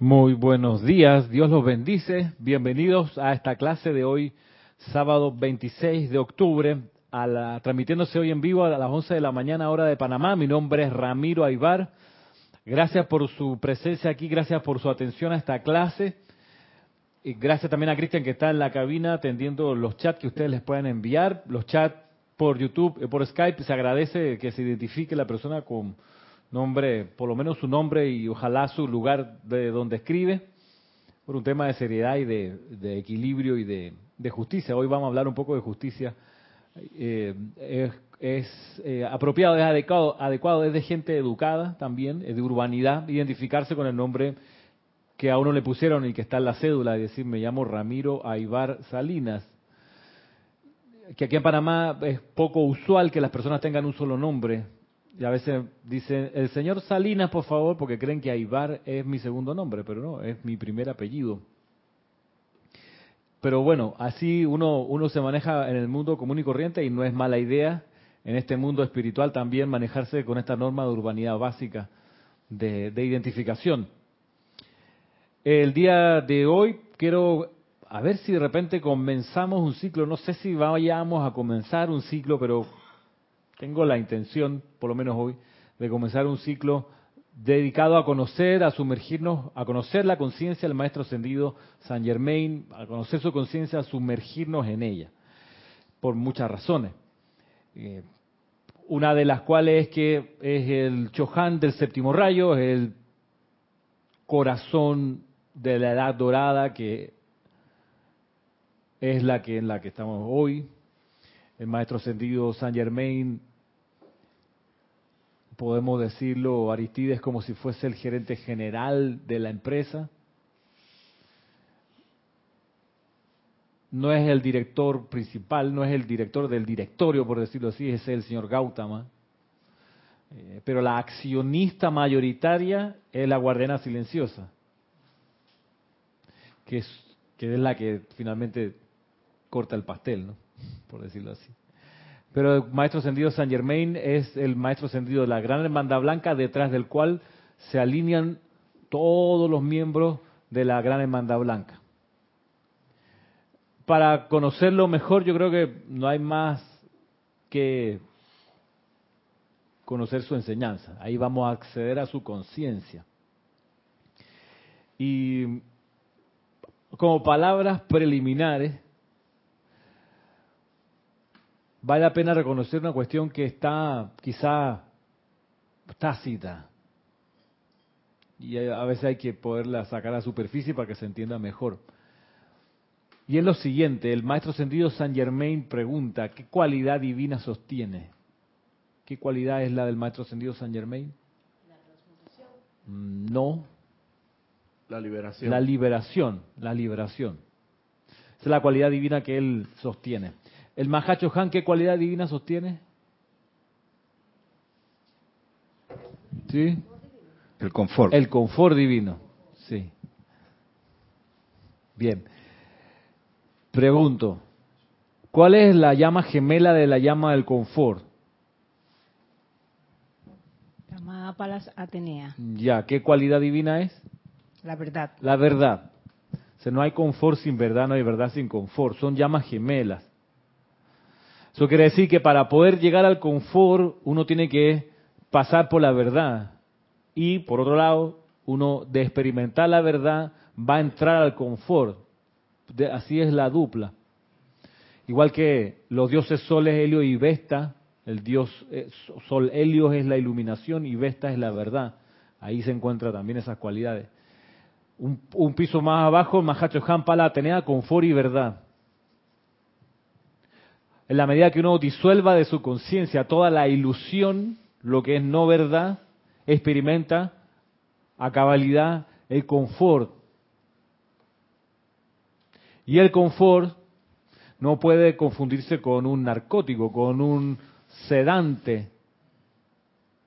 Muy buenos días, Dios los bendice. Bienvenidos a esta clase de hoy, sábado 26 de octubre, a la, transmitiéndose hoy en vivo a las 11 de la mañana hora de Panamá. Mi nombre es Ramiro Aybar. Gracias por su presencia aquí, gracias por su atención a esta clase. Y gracias también a Cristian que está en la cabina atendiendo los chats que ustedes les puedan enviar. Los chats por YouTube, por Skype, se agradece que se identifique la persona con nombre, por lo menos su nombre y ojalá su lugar de donde escribe, por un tema de seriedad y de, equilibrio y de, justicia. Hoy vamos a hablar un poco de justicia. Eh, es, eh, apropiado, es adecuado, adecuado, es de gente educada también, es de urbanidad, identificarse con el nombre que a uno le pusieron y que está en la cédula, es decir, me llamo Ramiro Aibar Salinas. Que aquí en Panamá es poco usual que las personas tengan un solo nombre, y a veces dicen, el señor Salinas, por favor, porque creen que Aibar es mi segundo nombre, pero no, es mi primer apellido. Pero bueno, así uno, uno se maneja en el mundo común y corriente y no es mala idea en este mundo espiritual también manejarse con esta norma de urbanidad básica de, de identificación. El día de hoy quiero a ver si de repente comenzamos un ciclo, no sé si vayamos a comenzar un ciclo, pero tengo la intención, por lo menos hoy, de comenzar un ciclo dedicado a conocer, a sumergirnos, a conocer la conciencia del Maestro Ascendido San Germain, a conocer su conciencia, a sumergirnos en ella, por muchas razones. Eh, una de las cuales es que es el Chohan del séptimo rayo, es el corazón de la edad dorada que es la que en la que estamos hoy. El maestro ascendido San Germain podemos decirlo, Aristides como si fuese el gerente general de la empresa. No es el director principal, no es el director del directorio, por decirlo así, es el señor Gautama. Eh, pero la accionista mayoritaria es la guardiana silenciosa, que es, que es la que finalmente corta el pastel, ¿no? Por decirlo así. Pero el maestro ascendido San Germain es el maestro ascendido de la gran hermandad blanca, detrás del cual se alinean todos los miembros de la gran hermandad blanca. Para conocerlo mejor, yo creo que no hay más que conocer su enseñanza. Ahí vamos a acceder a su conciencia. Y como palabras preliminares, vale la pena reconocer una cuestión que está quizá tácita. Y a veces hay que poderla sacar a la superficie para que se entienda mejor. Y es lo siguiente, el maestro sentido San Germain pregunta, ¿qué cualidad divina sostiene? ¿Qué cualidad es la del maestro sentido San Germain? La transmutación. Mm, no. La liberación. La liberación, la liberación. Esa es la cualidad divina que él sostiene. ¿El Mahacho Han qué cualidad divina sostiene? ¿Sí? El confort. El confort divino, sí. Bien. Pregunto, ¿cuál es la llama gemela de la llama del confort? Llamada Palas Atenea. Ya, ¿qué cualidad divina es? La verdad. La verdad. O sea, no hay confort sin verdad, no hay verdad sin confort. Son llamas gemelas. Eso quiere decir que para poder llegar al confort uno tiene que pasar por la verdad. Y por otro lado, uno de experimentar la verdad va a entrar al confort. así es la dupla. Igual que los dioses soles Helio y Vesta, el dios eh, sol Helios es la iluminación y Vesta es la verdad. Ahí se encuentran también esas cualidades. Un, piso más abajo, Mahacho Pala Atenea, confort y verdad en la medida que uno disuelva de su conciencia toda la ilusión, lo que es no verdad, experimenta a cabalidad el confort. Y el confort no puede confundirse con un narcótico, con un sedante.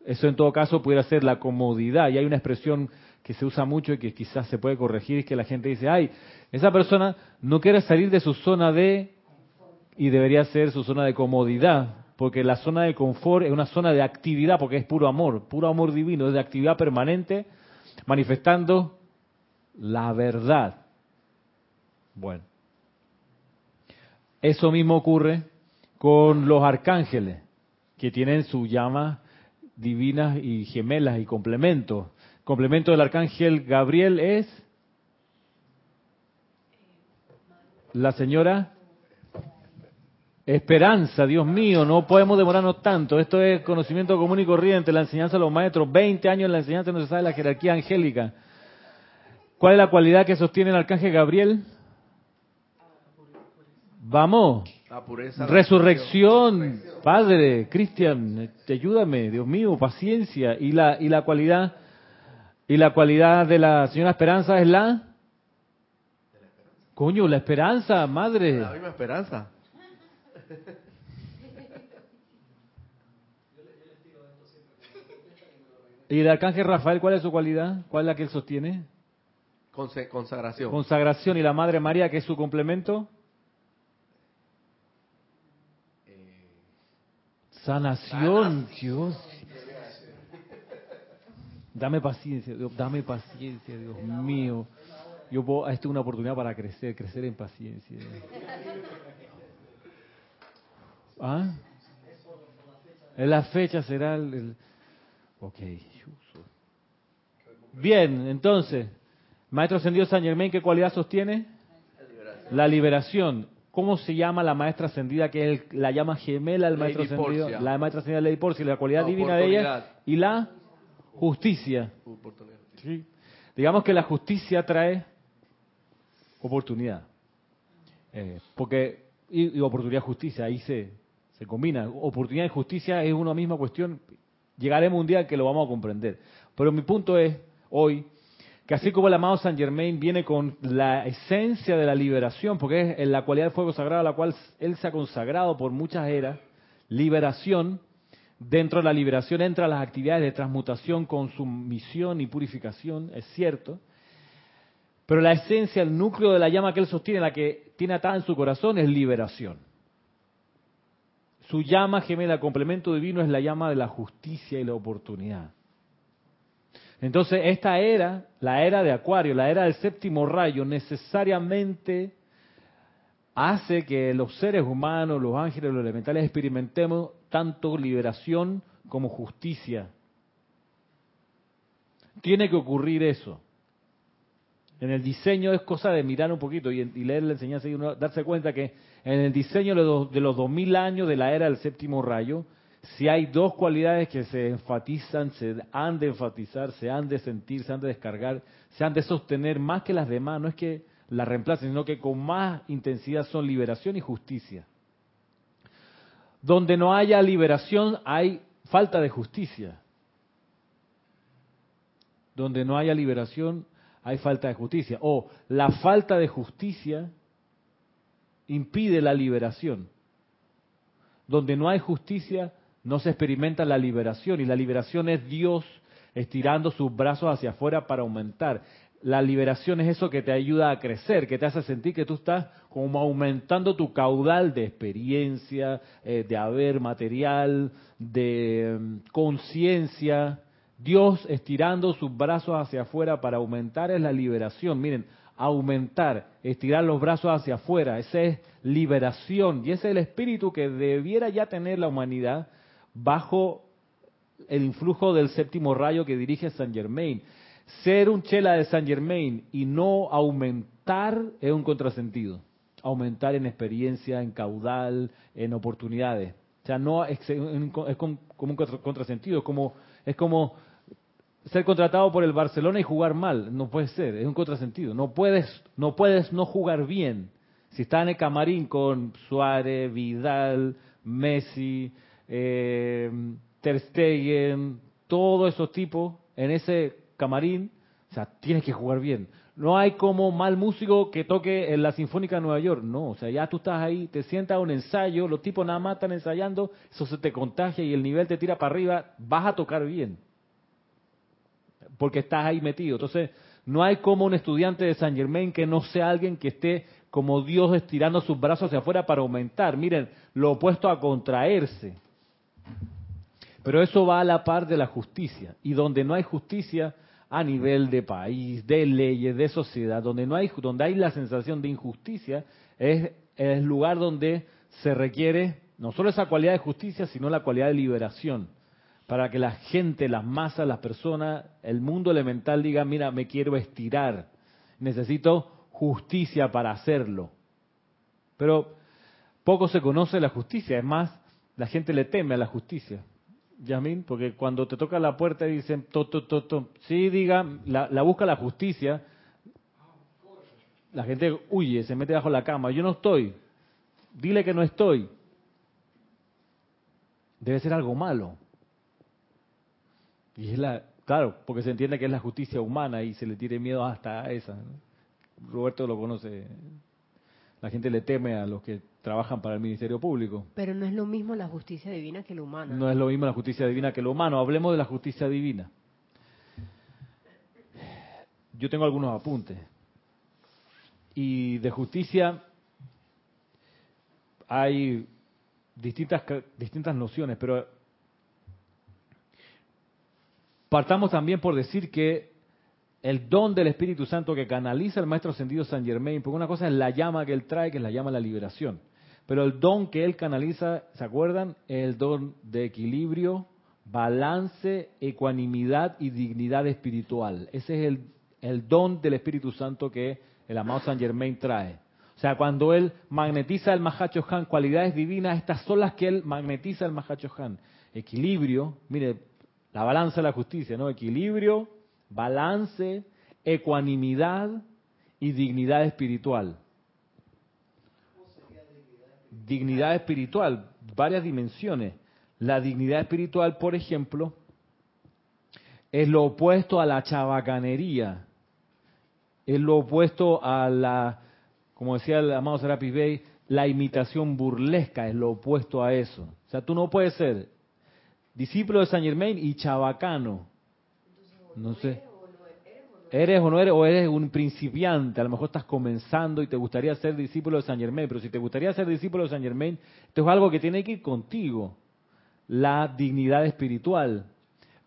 Eso en todo caso pudiera ser la comodidad. Y hay una expresión que se usa mucho y que quizás se puede corregir, es que la gente dice, ay, esa persona no quiere salir de su zona de y debería ser su zona de comodidad, porque la zona de confort es una zona de actividad, porque es puro amor, puro amor divino, es de actividad permanente, manifestando la verdad. Bueno, eso mismo ocurre con los arcángeles, que tienen sus llamas divinas y gemelas y complementos. Complemento del arcángel Gabriel es la señora Esperanza, Dios mío, no podemos demorarnos tanto. Esto es conocimiento común y corriente, la enseñanza de los maestros. 20 años en la enseñanza no se sabe la jerarquía angélica. ¿Cuál es la cualidad que sostiene el arcángel Gabriel? Vamos. Resurrección. Padre, Cristian, ayúdame, Dios mío, paciencia. Y la, y la cualidad, y la cualidad de la señora Esperanza es la Coño, la esperanza, madre. La misma esperanza. ¿Y el arcángel Rafael cuál es su cualidad? ¿Cuál es la que él sostiene? consagración. Consagración. ¿Y la Madre María qué es su complemento? Eh, Sanación, Dios. Dame paciencia, Dios, dame paciencia, Dios mío. Yo puedo, esta es una oportunidad para crecer, crecer en paciencia. ¿Ah? La fecha será el, Ok. Bien, entonces, Maestro Ascendido San Germain, ¿qué cualidad sostiene? La liberación. ¿Cómo se llama la maestra ascendida que es la llama gemela del maestro ascendido? La maestra ascendida Lady Porcia, la cualidad divina de ella y la justicia. Digamos que la justicia trae oportunidad. Eh, porque, y, oportunidad justicia, ahí se, se combina. Oportunidad y justicia es una misma cuestión. Llegaremos un día que lo vamos a comprender. Pero mi punto es, hoy, que así como el amado San Germain viene con la esencia de la liberación, porque es en la cualidad del fuego sagrado a la cual él se ha consagrado por muchas eras, liberación, dentro de la liberación entra las actividades de transmutación, consumición y purificación, es cierto, pero la esencia, el núcleo de la llama que él sostiene, la que tiene atada en su corazón, es liberación. Su llama gemela, complemento divino, es la llama de la justicia y la oportunidad. Entonces, esta era, la era de Acuario, la era del séptimo rayo, necesariamente hace que los seres humanos, los ángeles, los elementales experimentemos tanto liberación como justicia. Tiene que ocurrir eso. En el diseño es cosa de mirar un poquito y, leer la enseñanza y darse cuenta que en el diseño de los, de los 2000 años de la era del séptimo rayo, si hay dos cualidades que se enfatizan, se han de enfatizar, se han de sentir, se han de descargar, se han de sostener más que las demás, no es que las reemplacen, sino que con más intensidad son liberación y justicia. Donde no haya liberación hay falta de justicia. Donde no haya liberación hay falta de justicia. O la falta de justicia impide la liberación. Donde no hay justicia, no se experimenta la liberación. Y la liberación es Dios estirando sus brazos hacia afuera para aumentar. La liberación es eso que te ayuda a crecer, que te hace sentir que tú estás como aumentando tu caudal de experiencia, eh, de haber material, de mm, conciencia, Dios estirando sus brazos hacia afuera para aumentar es la liberación. Miren, aumentar, estirar los brazos hacia afuera, esa es liberación y ese es el espíritu que debiera ya tener la humanidad bajo el influjo del séptimo rayo que dirige San Germain. Ser un chela de San Germain y no aumentar es un contrasentido. Aumentar en experiencia, en caudal, en oportunidades. O sea, no es, como un contrasentido, es como, es como ser contratado por el Barcelona y jugar mal. No puede ser, es un contrasentido. No puedes, no puedes no jugar bien. Si está en el camarín con Suárez, Vidal, Messi, eh, Ter Stegen, todos esos tipos en ese camarín, o sea, tienes que jugar bien. No hay como mal músico que toque en la Sinfónica de Nueva York, no, o sea, ya tú estás ahí, te sientas un ensayo, los tipos nada más están ensayando, eso se te contagia y el nivel te tira para arriba, vas a tocar bien porque estás ahí metido. Entonces, no hay como un estudiante de San Germain que no sea alguien que esté como Dios estirando sus brazos hacia afuera para aumentar. Miren, lo opuesto a contraerse. Pero eso va a la par de la justicia. Y donde no hay justicia, a nivel de país, de leyes, de sociedad, donde no hay, donde hay la sensación de injusticia, es el lugar donde se requiere no solo esa cualidad de justicia, sino la cualidad de liberación, para que la gente, las masas, las personas, el mundo elemental diga, mira, me quiero estirar, necesito justicia para hacerlo. Pero poco se conoce la justicia, es más, la gente le teme a la justicia. Yamín, porque cuando te toca la puerta y dicen, to, to, sí, diga, la, la busca la justicia, la gente huye, se mete bajo la cama, yo no estoy, dile que no estoy. Debe ser algo malo. Y es la, claro, porque se entiende que es la justicia humana y se le tiene miedo hasta a esa. Roberto lo conoce. La gente le teme a los que trabajan para el Ministerio Público. Pero no es lo mismo la justicia divina que la humana. No es lo mismo la justicia divina que lo humano. Hablemos de la justicia divina. Yo tengo algunos apuntes. Y de justicia hay distintas, distintas nociones, pero partamos también por decir que el don del Espíritu Santo que canaliza el Maestro Ascendido San Germain, porque una cosa es la llama que él trae, que es la llama de la liberación, pero el don que él canaliza, ¿se acuerdan? El don de equilibrio, balance, ecuanimidad y dignidad espiritual. Ese es el, el don del Espíritu Santo que el amado San Germain trae. O sea, cuando él magnetiza el Mahacho Han, cualidades divinas, estas son las que él magnetiza el Mahacho Han. Equilibrio, mire, la balanza de la justicia, ¿no? Equilibrio, balance, ecuanimidad y dignidad espiritual. Dignidad espiritual, varias dimensiones. La dignidad espiritual, por ejemplo, es lo opuesto a la chabacanería, es lo opuesto a la, como decía el amado Serapis Bey, la imitación burlesca, es lo opuesto a eso. O sea, tú no puedes ser discípulo de San Germain y chabacano. No sé. ¿Eres o no eres? O eres un principiante, a lo mejor estás comenzando y te gustaría ser discípulo de San Germain, pero si te gustaría ser discípulo de San Germain, esto es algo que tiene que ir contigo, la dignidad espiritual.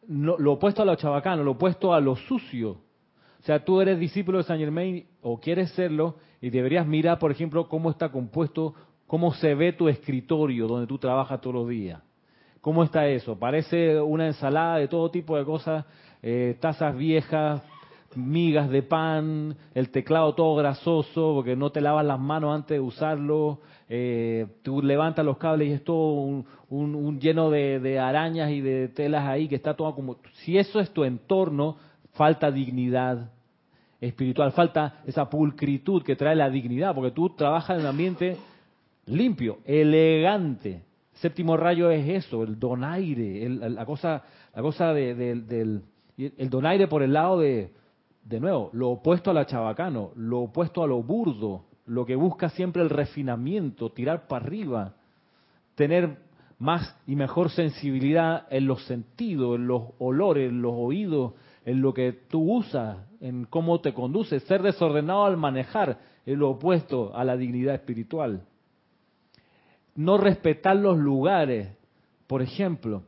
lo opuesto a lo chabacano, lo opuesto a lo sucio. O sea, tú eres discípulo de San Germain o quieres serlo y deberías mirar, por ejemplo, cómo está compuesto, cómo se ve tu escritorio donde tú trabajas todos los días. ¿Cómo está eso? Parece una ensalada de todo tipo de cosas, eh, tazas viejas, migas de pan, el teclado todo grasoso porque no te lavas las manos antes de usarlo, eh, tú levantas los cables y es todo un, lleno de, de, arañas y de telas ahí que está todo como... Si eso es tu entorno, falta dignidad espiritual, falta esa pulcritud que trae la dignidad, porque tú trabajas en un ambiente limpio, elegante. Séptimo rayo es eso, el donaire, el, la cosa, la cosa de, del el donaire por el lado de de nuevo, lo opuesto a la chabacano, lo opuesto a lo burdo, lo que busca siempre el refinamiento, tirar para arriba, tener más y mejor sensibilidad en los sentidos, en los olores, en los oídos, en lo que tú usas, en cómo te conduces. Ser desordenado al manejar es lo opuesto a la dignidad espiritual. No respetar los lugares, por ejemplo.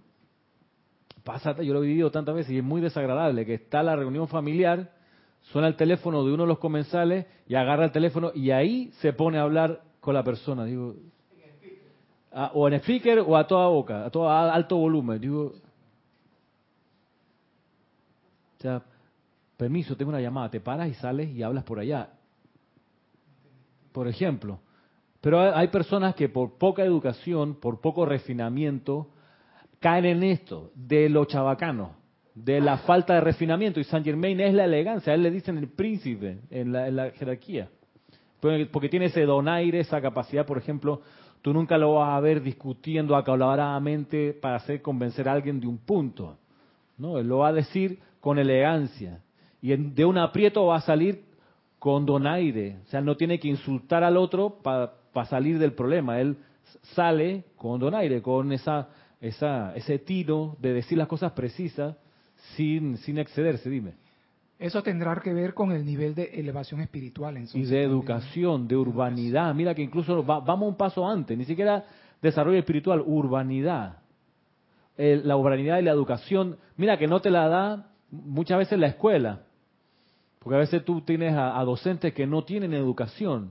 Pasa, yo lo he vivido tantas veces y es muy desagradable que está la reunión familiar suena el teléfono de uno de los comensales y agarra el teléfono y ahí se pone a hablar con la persona. Digo, o en speaker o a toda boca, a todo alto volumen. Digo, o sea, permiso, tengo una llamada, te paras y sales y hablas por allá. Por ejemplo. Pero hay personas que por poca educación, por poco refinamiento, caen en esto, de lo chabacano de la falta de refinamiento. Y Saint Germain es la elegancia, a él le dicen el príncipe en la, jerarquía. Porque tiene ese donaire, esa capacidad, por ejemplo, tú nunca lo vas a ver discutiendo acaloradamente para hacer convencer a alguien de un punto. ¿no? Él lo va a decir con elegancia. Y de un aprieto va a salir con donaire. O sea, no tiene que insultar al otro para salir del problema. Él sale con donaire, con esa, esa, ese tiro de decir las cosas precisas sin, sin excederse, dime. Eso tendrá que ver con el nivel de elevación espiritual. y de educación, de urbanidad. Mira que incluso vamos un paso antes, ni siquiera desarrollo espiritual, urbanidad. la urbanidad y la educación, mira que no te la da muchas veces la escuela, porque a veces tú tienes a, a docentes que no tienen educación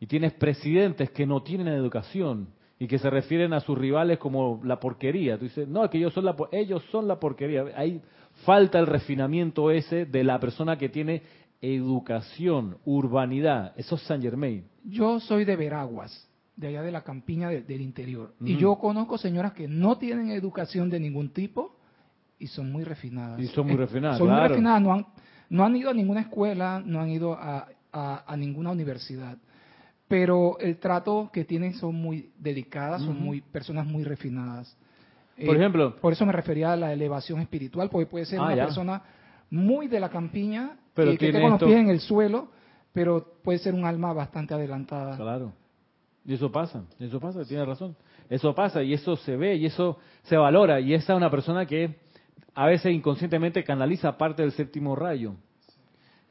y tienes presidentes que no tienen educación y que se refieren a sus rivales como la porquería. Tú dices, no, es que ellos son la, ellos son la porquería. Ahí falta el refinamiento ese de la persona que tiene educación, urbanidad. Eso es Saint Germain. Yo soy de Veraguas, de allá de la campiña de- del interior. Y Ujú. yo conozco señoras que no tienen educación de ningún tipo y son muy refinadas. Y son muy Eh, refinadas, Son claro. muy refinadas, no han, no han ido a ninguna escuela, no han ido a, a- a ninguna universidad. Pero el trato que tienen son muy delicadas, son muy personas muy refinadas. Por Eh, ejemplo, por eso me refería a la elevación espiritual, porque puede ser Ah, una ya. persona muy de la campiña, Pero eh, que con los pies en el suelo, pero puede ser un alma bastante adelantada. Claro. Y eso pasa, eso pasa, tiene razón. Eso pasa y eso se ve y eso se valora. Y esa es una persona que a veces inconscientemente canaliza parte del séptimo rayo.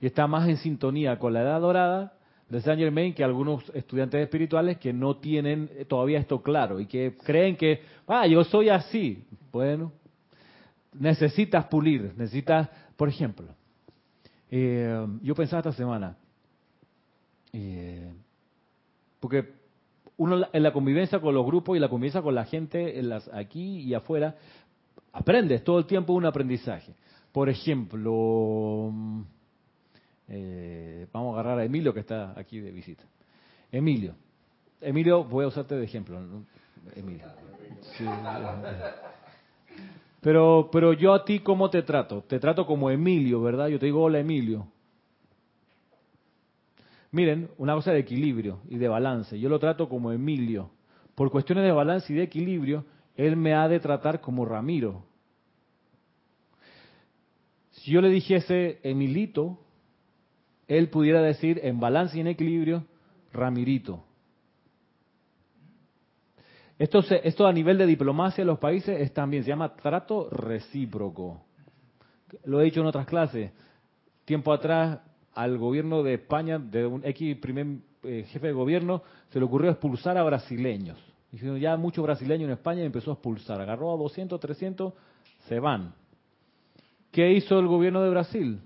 Y está más en sintonía con la edad dorada de Saint Germain que algunos estudiantes espirituales que no tienen todavía esto claro y que creen que, ah, yo soy así. Bueno, necesitas pulir, necesitas, por ejemplo, eh, yo pensaba esta semana, eh, porque uno en la convivencia con los grupos y la convivencia con la gente en las, aquí y afuera, aprendes todo el tiempo un aprendizaje. Por ejemplo, eh, vamos a agarrar a Emilio que está aquí de visita. Emilio, Emilio, voy a usarte de ejemplo. Emilio. Sí. Pero, pero yo a ti, ¿cómo te trato? Te trato como Emilio, ¿verdad? Yo te digo, hola Emilio. Miren, una cosa de equilibrio y de balance. Yo lo trato como Emilio. Por cuestiones de balance y de equilibrio, él me ha de tratar como Ramiro. Si yo le dijese Emilito, él pudiera decir en balance y en equilibrio, Ramirito. Esto, a nivel de diplomacia en los países es también, se llama trato recíproco. Lo he dicho en otras clases. Tiempo atrás, al gobierno de España, de un X primer eh, jefe de gobierno, se le ocurrió expulsar a brasileños. Dijeron, ya muchos brasileños en España empezó a expulsar. Agarró a 200, 300, se van. ¿Qué hizo el gobierno de Brasil?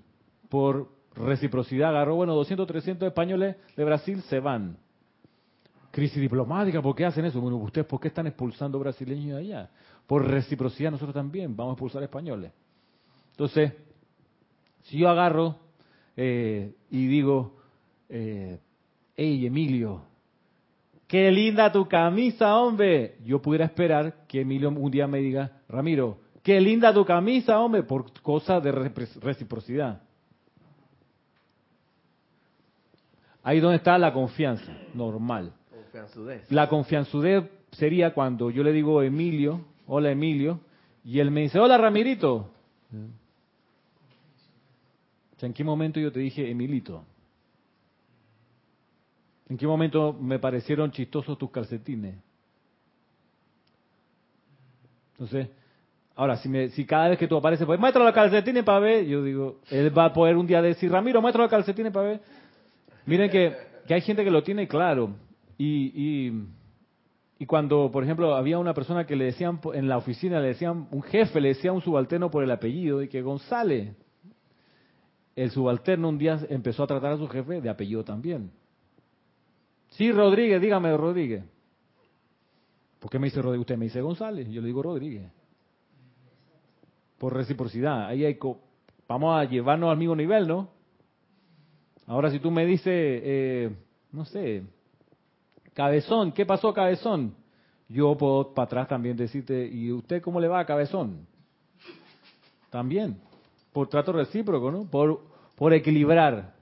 Por reciprocidad, agarró, bueno, 200, 300 españoles de Brasil se van. Crisis diplomática, ¿por qué hacen eso? Bueno, ¿ustedes por qué están expulsando brasileños de allá? Por reciprocidad nosotros también vamos a expulsar españoles. Entonces, si yo agarro eh, y digo, eh, hey Emilio, qué linda tu camisa, hombre, yo pudiera esperar que Emilio un día me diga, Ramiro, qué linda tu camisa, hombre, por cosa de reciprocidad. Ahí donde está la confianza, normal. Confianzudez. La confianzudez sería cuando yo le digo Emilio, hola Emilio, y él me dice, hola Ramirito. O sea, ¿En qué momento yo te dije Emilito? ¿En qué momento me parecieron chistosos tus calcetines? Entonces, ahora, si, me, si cada vez que tú apareces, pues muestra los calcetines para ver, yo digo, él va a poder un día decir, Ramiro, muestra los calcetines para ver. Miren que, que hay gente que lo tiene claro. Y, y, y cuando, por ejemplo, había una persona que le decían en la oficina, le decían, un jefe le decía a un subalterno por el apellido, y que González, el subalterno un día empezó a tratar a su jefe de apellido también. Sí, Rodríguez, dígame, Rodríguez. ¿Por qué me dice Rodríguez? Usted me dice González, yo le digo Rodríguez. Por reciprocidad. Ahí hay co- vamos a llevarnos al mismo nivel, ¿no? Ahora, si tú me dices, eh, no sé, Cabezón, ¿qué pasó, Cabezón? Yo puedo para atrás también decirte, ¿y usted cómo le va a Cabezón? También, por trato recíproco, ¿no? Por, por equilibrar.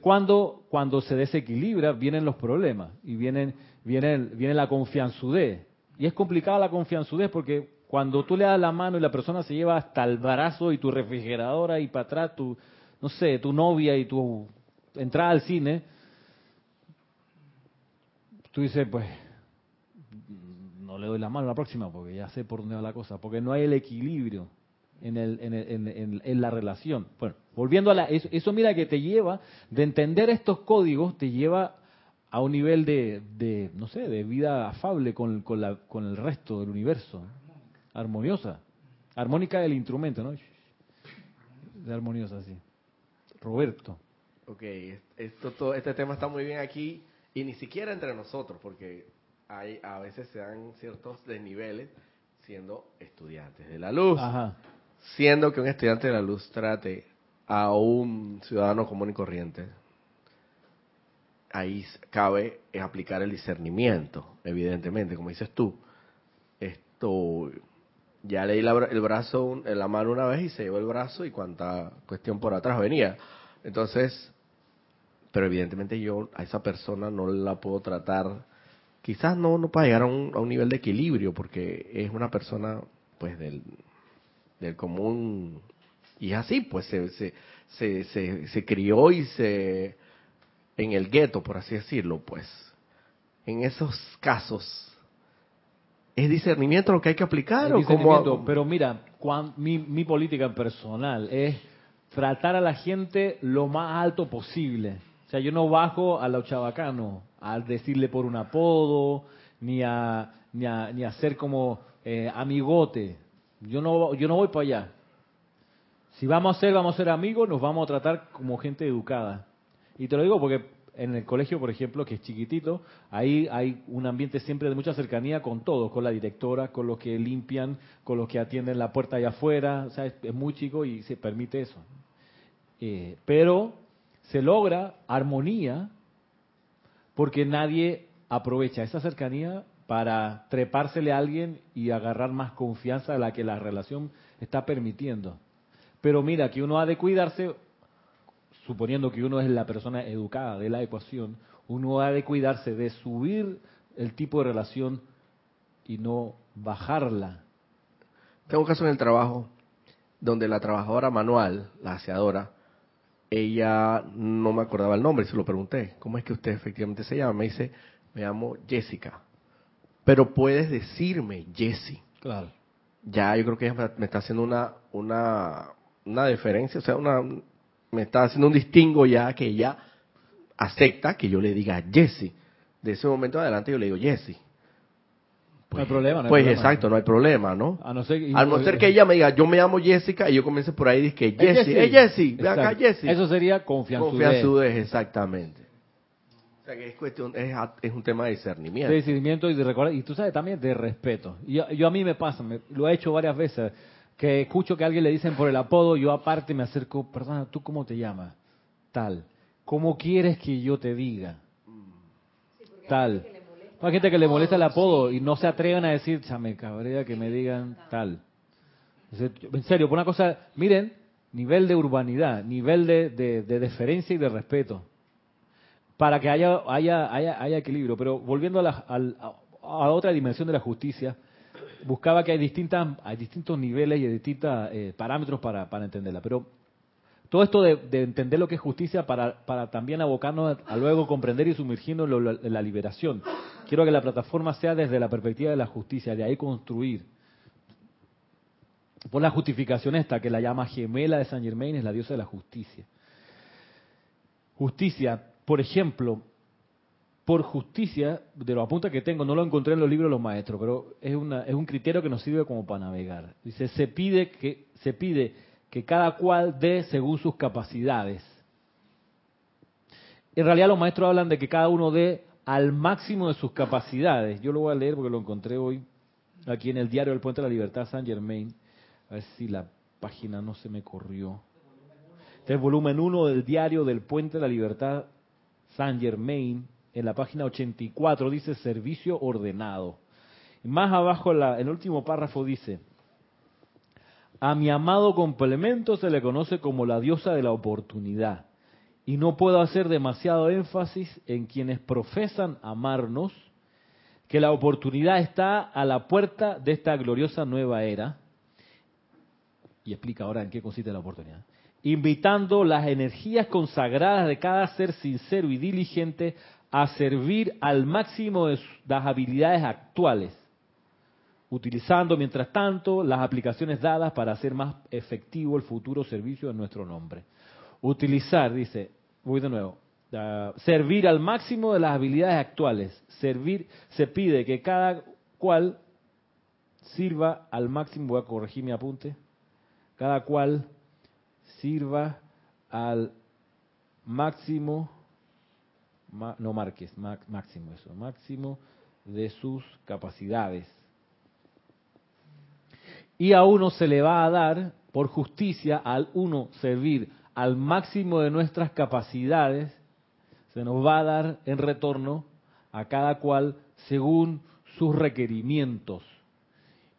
Cuando, cuando se desequilibra, vienen los problemas y vienen, vienen, viene la confianzudez. Y es complicada la confianzudez porque cuando tú le das la mano y la persona se lleva hasta el brazo y tu refrigeradora y para atrás tu, no sé, tu novia y tu entrada al cine, tú dices, pues, no le doy la mano a la próxima porque ya sé por dónde va la cosa, porque no hay el equilibrio en, el, en, el- en- en- en la relación. Bueno, volviendo a la, eso, eso mira que te lleva, de entender estos códigos, te lleva a un nivel de, de no sé, de vida afable con, con, la, con el resto del universo, armoniosa, armónica del instrumento, ¿no? de armoniosa, sí. Roberto. Ok, esto, todo, este tema está muy bien aquí y ni siquiera entre nosotros, porque hay a veces se dan ciertos desniveles siendo estudiantes de la luz. Ajá. Siendo que un estudiante de la luz trate a un ciudadano común y corriente, ahí cabe aplicar el discernimiento, evidentemente, como dices tú. Esto, ya leí el brazo, la mano una vez y se llevó el brazo y cuánta cuestión por atrás venía. Entonces, pero evidentemente yo a esa persona no la puedo tratar, quizás no, no para llegar a un, a un nivel de equilibrio, porque es una persona pues del, del común y es así, pues se, se, se, se, se crió y se en el gueto, por así decirlo, pues. En esos casos, ¿es discernimiento lo que hay que aplicar? o como... Pero mira, mi, mi política personal es tratar a la gente lo más alto posible. O sea, yo no bajo a los chavacanos a decirle por un apodo, ni a, ni a, ni a ser como eh, amigote. Yo no, yo no voy para allá. Si vamos a ser, vamos a ser amigos, nos vamos a tratar como gente educada. Y te lo digo porque en el colegio, por ejemplo, que es chiquitito, ahí hay un ambiente siempre de mucha cercanía con todos, con la directora, con los que limpian, con los que atienden la puerta allá afuera, o sea, es, muy chico y se permite eso. Eh, pero se logra armonía porque nadie aprovecha esa cercanía para trepársele a alguien y agarrar más confianza de la que la relación está permitiendo. Pero mira, que uno ha de cuidarse suponiendo que uno es la persona educada de la ecuación, uno ha de cuidarse de subir el tipo de relación y no bajarla. Tengo un caso en el trabajo donde la trabajadora manual, la aseadora, ella no me acordaba el nombre, se lo pregunté, ¿cómo es que usted efectivamente se llama? Me dice, me llamo Jessica. Pero puedes decirme Jessie. Claro. Ya yo creo que ella me está haciendo una, una, una deferencia, o sea, una, me está haciendo un distingo ya que ella acepta que yo le diga Jesse. De ese momento adelante yo le digo Jesse. no hay problema, no Pues exacto, no hay problema, ¿no? A no ser, ser que ella me diga, yo me llamo Jessica y yo comience por ahí y que Jesse, es Jesse, ve acá Jesse. Eso sería confianzudez. Confianzudez, exactamente. O sea que es cuestión, es, un tema de discernimiento. De discernimiento y de recordar, y tú sabes también de respeto. Y yo, a mí me pasa, lo he hecho varias veces que escucho que a alguien le dicen por el apodo, yo aparte me acerco, perdona, ¿tú cómo te llamas? Tal. ¿Cómo quieres que yo te diga? tal. Hay gente que le molesta el apodo y no se atreven a decir, chame cabrea que me digan tal. En serio, por una cosa, miren, nivel de urbanidad, nivel de, de, deferencia y de respeto, para que haya, haya, haya, haya equilibrio. Pero volviendo a, la, a otra dimensión de la justicia, buscaba que hay distintas, hay distintos niveles y distintos eh, parámetros para, para, entenderla. Pero todo esto de, entender lo que es justicia para, para también abocarnos a, luego comprender y sumergirnos en, la liberación. Quiero que la plataforma sea desde la perspectiva de la justicia, de ahí construir. Por la justificación esta, que la llama gemela de San Germain, es la diosa de la justicia. Justicia, por ejemplo, por justicia, de los apuntes que tengo, no lo encontré en los libros de los maestros, pero es, un criterio que nos sirve como para navegar. Dice, se pide que, se pide que cada cual dé según sus capacidades. En realidad los maestros hablan de que cada uno dé al máximo de sus capacidades. Yo lo voy a leer porque lo encontré hoy aquí en el diario del Puente de la Libertad, San Germain. A ver si la página no se me corrió. Este es el volumen 1 del diario del Puente de la Libertad, San Germain, en la página 84 dice servicio ordenado. más abajo, en el último párrafo dice, a mi amado complemento se le conoce como la diosa de la oportunidad. Y no puedo hacer demasiado énfasis en quienes profesan amarnos, que la oportunidad está a la puerta de esta gloriosa nueva era. Y explica ahora en qué consiste la oportunidad. Invitando las energías consagradas de cada ser sincero y diligente a servir al máximo de las habilidades actuales, utilizando mientras tanto las aplicaciones dadas para hacer más efectivo el futuro servicio en nuestro nombre. Utilizar, dice, voy de nuevo, servir al máximo de las habilidades actuales. Servir, se pide que cada cual sirva al máximo, voy a corregir mi apunte, cada cual sirva al máximo, no marques, máximo eso, máximo de sus capacidades. Y a uno se le va a dar, por justicia, al uno servir al máximo de nuestras capacidades, se nos va a dar en retorno a cada cual según sus requerimientos.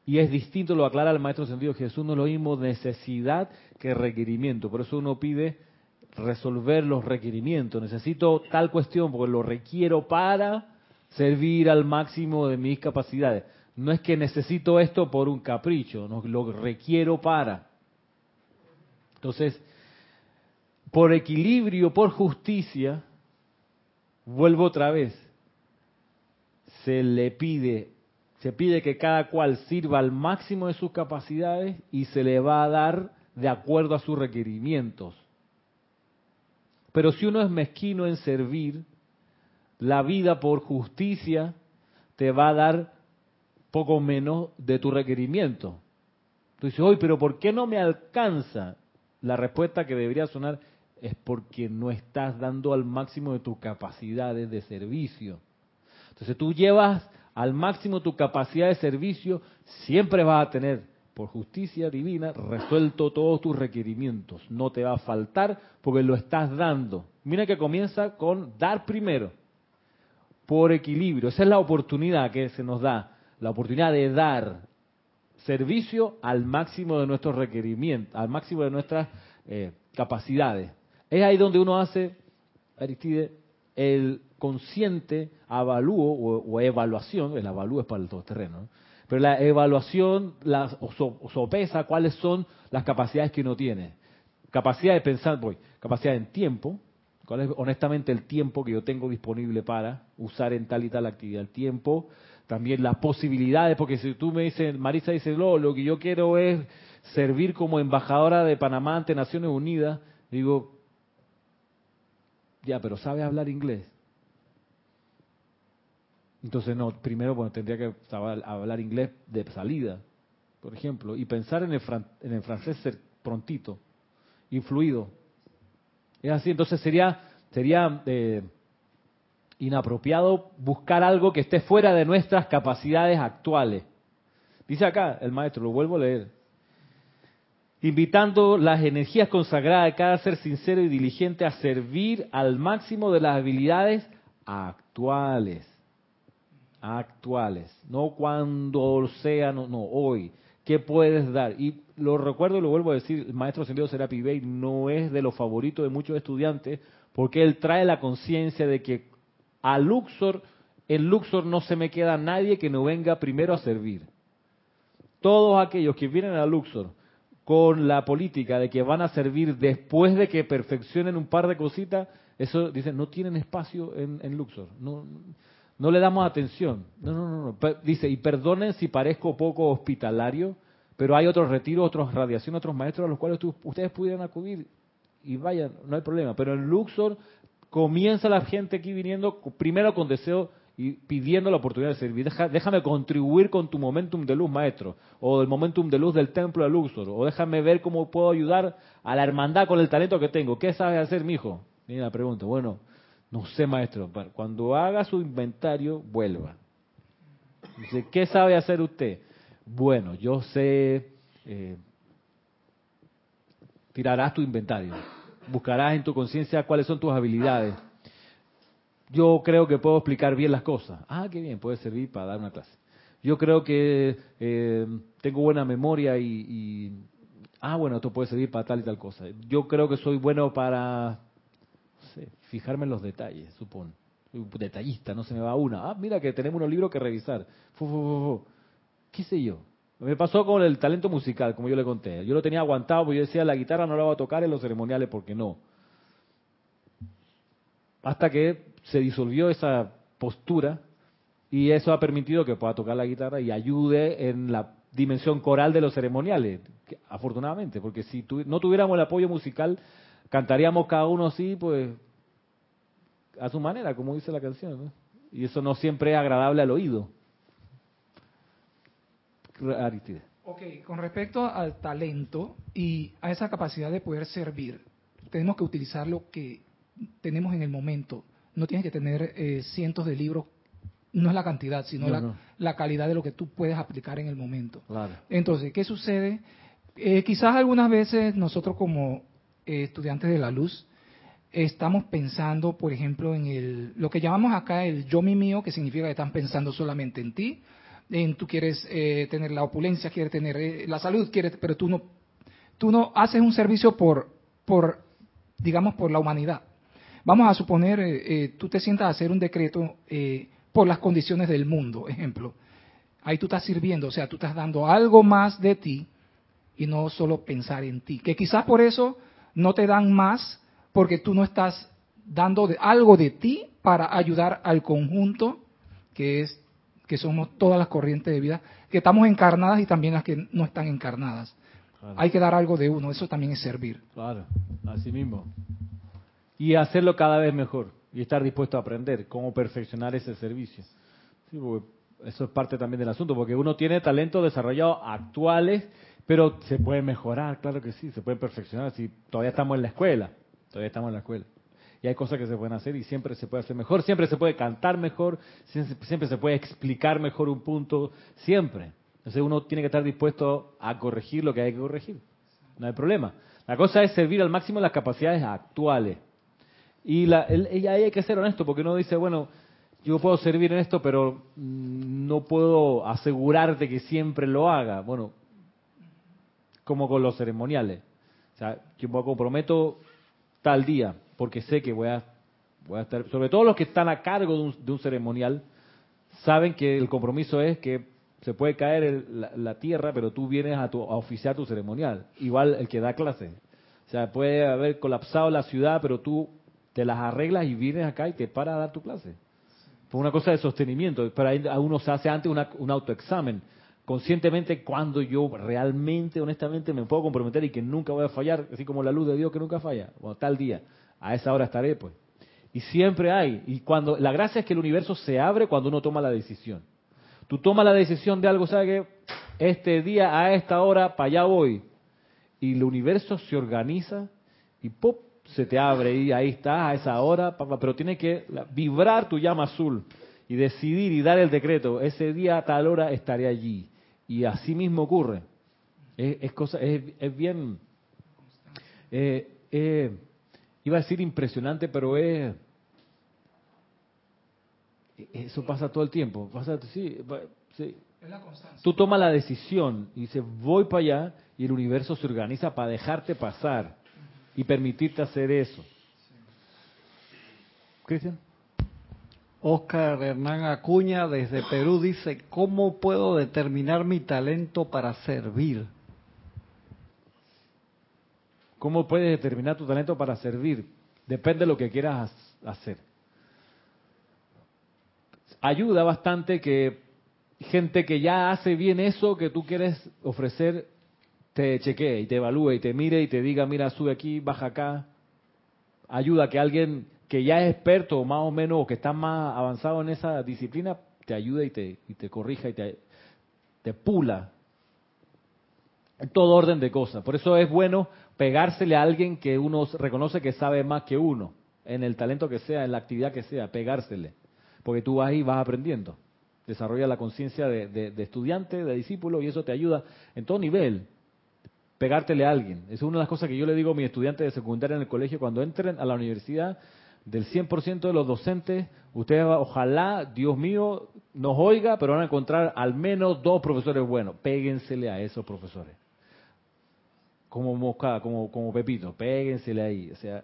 Y es distinto, lo aclara el Maestro Sentido Jesús, no lo mismo necesidad que requerimiento. Por eso uno pide resolver los requerimientos. Necesito tal cuestión porque lo requiero para servir al máximo de mis capacidades. No es que necesito esto por un capricho, no, lo requiero para. Entonces, por equilibrio, por justicia, vuelvo otra vez, se le pide, se pide que cada cual sirva al máximo de sus capacidades y se le va a dar de acuerdo a sus requerimientos. Pero si uno es mezquino en servir, la vida por justicia te va a dar poco menos de tu requerimiento. Tú dices, oye, pero ¿por qué no me alcanza? La respuesta que debería sonar es porque no estás dando al máximo de tus capacidades de servicio. Entonces tú llevas al máximo tu capacidad de servicio, siempre vas a tener, por justicia divina, resuelto todos tus requerimientos. No te va a faltar porque lo estás dando. Mira que comienza con dar primero, por equilibrio. Esa es la oportunidad que se nos da, la oportunidad de dar servicio al máximo de nuestros requerimientos, al máximo de nuestras eh, capacidades. Es ahí donde uno hace, Aristide, el consciente avalúo o, evaluación, el avalúo es para el todoterreno, pero la evaluación la, sopesa cuáles son las capacidades que uno tiene. Capacidad de pensar, voy, capacidad en tiempo, cuál es honestamente el tiempo que yo tengo disponible para usar en tal y tal actividad, el tiempo, también las posibilidades, porque si tú me dices, Marisa dice, lo, lo que yo quiero es servir como embajadora de Panamá ante Naciones Unidas, digo, ya, pero ¿sabe hablar inglés? Entonces, no, primero bueno, tendría que hablar inglés de salida, por ejemplo, y pensar en el, en el francés ser prontito, influido. Es así, entonces sería, sería eh, inapropiado buscar algo que esté fuera de nuestras capacidades actuales. Dice acá el maestro, lo vuelvo a leer. Invitando las energías consagradas de cada ser sincero y diligente a servir al máximo de las habilidades actuales actuales, no cuando sea, no, no, hoy. ¿Qué puedes dar? Y lo recuerdo y lo vuelvo a decir, el maestro Ascendido Serapi Bey no es de los favoritos de muchos estudiantes porque él trae la conciencia de que a Luxor, en Luxor no se me queda nadie que no venga primero a servir. Todos aquellos que vienen a Luxor con la política de que van a servir después de que perfeccionen un par de cositas, eso dicen, no tienen espacio en, en Luxor. No, no le damos atención. No, no, no, no. Dice, y perdonen si parezco poco hospitalario, pero hay otros retiros, otras radiaciones, otros maestros a los cuales ustedes pudieran acudir y vayan, no hay problema. Pero en Luxor comienza la gente aquí viniendo primero con deseo y pidiendo la oportunidad de servir. déjame contribuir con tu momentum de luz, maestro, o el momentum de luz del templo de Luxor, o déjame ver cómo puedo ayudar a la hermandad con el talento que tengo. ¿Qué sabes hacer, mijo? Mira la pregunta. Bueno, no sé, maestro. Cuando haga su inventario, vuelva. Dice, ¿qué sabe hacer usted? Bueno, yo sé, eh, tirarás tu inventario, buscarás en tu conciencia cuáles son tus habilidades. Yo creo que puedo explicar bien las cosas. Ah, qué bien, puede servir para dar una clase. Yo creo que eh, tengo buena memoria y, y, ah, bueno, esto puede servir para tal y tal cosa. Yo creo que soy bueno para fijarme en los detalles, supongo. Soy detallista, no se me va una. Ah, mira que tenemos unos libros que revisar. ¿Qué sé yo? Me pasó con el talento musical, como yo le conté. Yo lo tenía aguantado porque yo decía, la guitarra no la voy a tocar en los ceremoniales porque no. Hasta que se disolvió esa postura y eso ha permitido que pueda tocar la guitarra y ayude en la dimensión coral de los ceremoniales, afortunadamente, porque si no tuviéramos el apoyo musical, cantaríamos cada uno así, pues a su manera, como dice la canción. Y eso no siempre es agradable al oído. Aristide. Ok, con respecto al talento y a esa capacidad de poder servir, tenemos que utilizar lo que tenemos en el momento. No tienes que tener eh, cientos de libros, no es la cantidad, sino No, la, no. la calidad de lo que tú puedes aplicar en el momento. Claro. Entonces, ¿qué sucede? Eh, quizás algunas veces nosotros como eh, estudiantes de la luz estamos pensando, por ejemplo, en el, lo que llamamos acá el yo mi mío, que significa que están pensando solamente en ti, en tú quieres eh, tener la opulencia, quieres tener eh, la salud, quieres, pero tú no, tú no haces un servicio por, por, digamos, por la humanidad. Vamos a suponer, eh, tú te sientas a hacer un decreto por las condiciones del mundo, ejemplo. Ahí tú estás sirviendo, o sea, tú estás dando algo más de ti y no solo pensar en ti. Que quizás por eso no te dan más porque tú no estás dando de- algo de ti para ayudar al conjunto que es que somos todas las corrientes de vida, que estamos encarnadas y también las que no están encarnadas. Claro. Hay que dar algo de uno, eso también es servir. Claro, así mismo. Y hacerlo cada vez mejor. Y estar dispuesto a aprender cómo perfeccionar ese servicio. Sí, porque eso es parte también del asunto, porque uno tiene talentos desarrollados actuales, pero se puede mejorar, claro que sí, se puede perfeccionar. Si todavía estamos en la escuela, todavía estamos en la escuela. Y hay cosas que se pueden hacer y siempre se puede hacer mejor, siempre se puede cantar mejor, siempre, se puede explicar mejor un punto, siempre. Entonces uno tiene que estar dispuesto a corregir lo que hay que corregir. No hay problema. La cosa es servir al máximo las capacidades actuales. Y, la, el- y ahí hay que ser honesto, porque uno dice, bueno, yo puedo servir en esto, pero mm, no puedo asegurarte que siempre lo haga. Bueno, como con los ceremoniales. O sea, yo me comprometo tal día, porque sé que voy a, voy a estar, sobre todo los que están a cargo de un, de un ceremonial, saben que el compromiso es que se puede caer el- la, la tierra, pero tú vienes a, tu, a oficiar tu ceremonial. Igual el que da clase. O sea, puede haber colapsado la ciudad, pero tú te las arreglas y vienes acá y te paras a dar tu clase. Fue una cosa de sostenimiento, pero ahí uno se hace antes una- un autoexamen. Conscientemente, cuando yo realmente, honestamente, me puedo comprometer y que nunca voy a fallar, así como la luz de Dios que nunca falla. Bueno, tal día, a esa hora estaré, pues. Y siempre hay. Y cuando la gracia es que el universo se abre cuando uno toma la decisión. Tú tomas la decisión de algo, ¿sabes qué? Este día, a esta hora, para allá voy. Y el universo se organiza y ¡pop! se te abre y ahí estás a esa hora, pero tiene que vibrar tu llama azul y decidir y dar el decreto, ese día a tal hora estaré allí. Y así mismo ocurre. Es, es cosa, es, es bien, eh, eh, iba a decir impresionante, pero es, eso pasa todo el tiempo. Pasa, sí, sí. Es la constancia. Tú tomas la decisión y dices, voy para allá, y el universo se organiza para dejarte pasar y permitirte hacer eso. Cristian. Oscar Hernán Acuña desde Perú dice, ¿cómo puedo determinar mi talento para servir? ¿Cómo puedes determinar tu talento para servir? Depende de lo que quieras ha- hacer. Ayuda bastante que gente que ya hace bien eso que tú quieres ofrecer te chequee y te evalúe y te mire y te diga, mira, sube aquí, baja acá. Ayuda que alguien que ya es experto más o menos o que está más avanzado en esa disciplina te ayude y te, y te corrija y te, te pula en todo orden de cosas. Por eso es bueno pegársele a alguien que uno reconoce que sabe más que uno, en el talento que sea, en la actividad que sea, pegársele. Porque tú vas y vas aprendiendo. Desarrolla la conciencia de, de- de estudiante, de discípulo, y eso te ayuda en todo nivel. Pegártele a alguien. Es una de las cosas que yo le digo a mis estudiantes de secundaria en el colegio, cuando entren a la universidad, del 100% de los docentes, ustedes ojalá, Dios mío, nos oiga, pero van a encontrar al menos dos profesores buenos. Péguensele a esos profesores como mosca, como, como Pepito, péguensele ahí. O sea,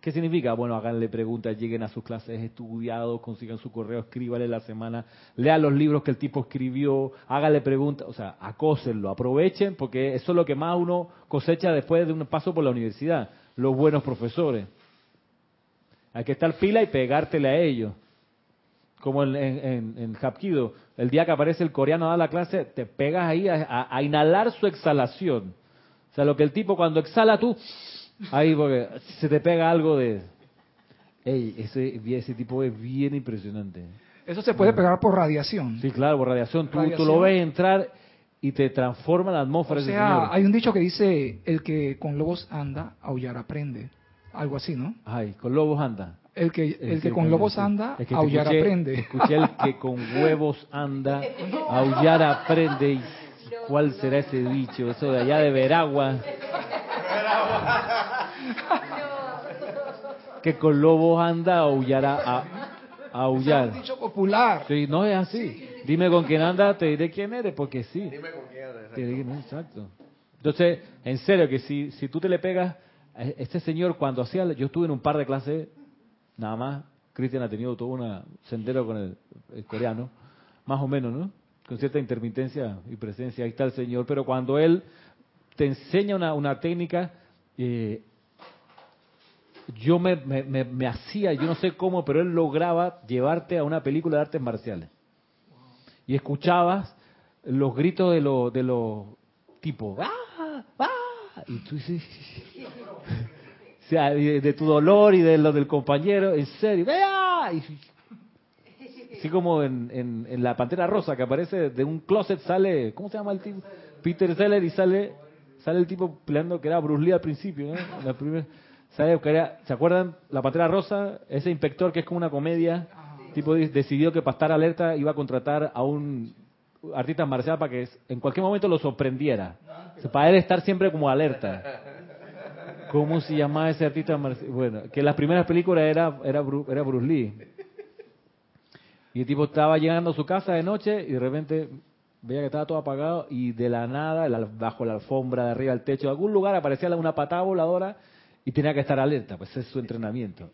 ¿qué significa? Bueno, háganle preguntas, lleguen a sus clases estudiados, consigan su correo, escríbale la semana, lean los libros que el tipo escribió, háganle preguntas, o sea, acósenlo, aprovechen, porque eso es lo que más uno cosecha después de un paso por la universidad, los buenos profesores. Hay que estar pila y pegártele a ellos. Como en, en, en, Hapkido, el día que aparece el coreano a dar la clase, te pegas ahí a, a- a inhalar su exhalación. O sea, lo que el tipo cuando exhala tú, ahí porque se te pega algo de... Ey, ese, ese tipo es bien impresionante. Eso se puede pegar por radiación. Sí, claro, por radiación. Tú, lo ves entrar y te transforma la atmósfera O sea, señor. hay un dicho que dice, el que con lobos anda, aullar aprende. Algo así, ¿no? Ay, con lobos anda. El que, el que con lobos anda, Es que aullar escuché- aprende. Escuché el que con huevos anda, aullar aprende. Y ¿Cuál será ese bicho? Eso de allá de Veragua. Que con lobos anda, aullará a, a aullar. Es un dicho popular. Sí, no es así. Dime con quién anda, te diré quién eres, porque sí. Dime con quién eres. Exacto. Entonces, en serio, que si, si tú te le pegas, este señor cuando hacía, yo estuve en un par de clases, nada más, Cristian ha tenido todo un sendero con el, coreano, más o menos, ¿no? Con cierta intermitencia y presencia, ahí está el señor, pero cuando él te enseña una, técnica, eh, yo me, me, me- me hacía, yo no sé cómo, pero él lograba llevarte a una película de artes marciales. Y escuchabas los gritos de los de los tipos, ¡ah! ¡ah! Y tú dices, sea, de, tu dolor y de lo del compañero, en serio, ¡vea! Y, así como en, en, en la Pantera Rosa, que aparece de un closet, sale, ¿cómo se llama el tipo? Peter Seller y sale sale el tipo peleando que era Bruce Lee al principio, ¿no? La primera, sale que era- ¿Se acuerdan? La Pantera Rosa, ese inspector que es como una comedia, tipo de- decidió que para estar alerta iba a contratar a un artista marcial para que en cualquier momento lo sorprendiera. O sea, para él estar siempre como alerta. ¿Cómo se llamaba ese artista? Bueno, que las primeras películas era, era, Bru- era Bruce Lee. Y el tipo estaba llegando a su casa de noche y de repente veía que estaba todo apagado y de la nada, bajo la alfombra, de arriba del techo, de algún lugar aparecía una patada voladora y tenía que estar alerta, pues ese es su entrenamiento.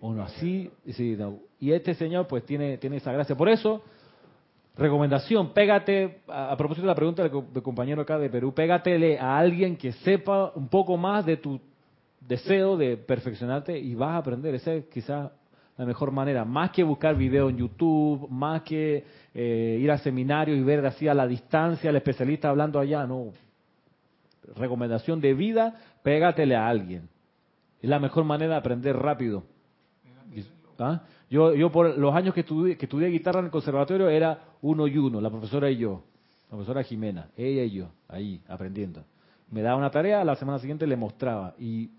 Uno así, sí, no. y este señor pues tiene, tiene esa gracia. Por eso, recomendación, pégate, a, a propósito de la pregunta del, co- del compañero acá de Perú, pégatele a alguien que sepa un poco más de tu deseo de perfeccionarte y vas a aprender. Esa es quizás la mejor manera. Más que buscar video en YouTube, más que eh, ir a seminarios y ver así a la distancia al especialista hablando allá, no. Recomendación de vida, pégatele a alguien. Es la mejor manera de aprender rápido. ¿Ah? Yo, yo por los años que estudié, que estudié guitarra en el conservatorio era uno y uno, la profesora y yo, la profesora Jimena, ella y yo, ahí aprendiendo. Me daba una tarea, la semana siguiente le mostraba y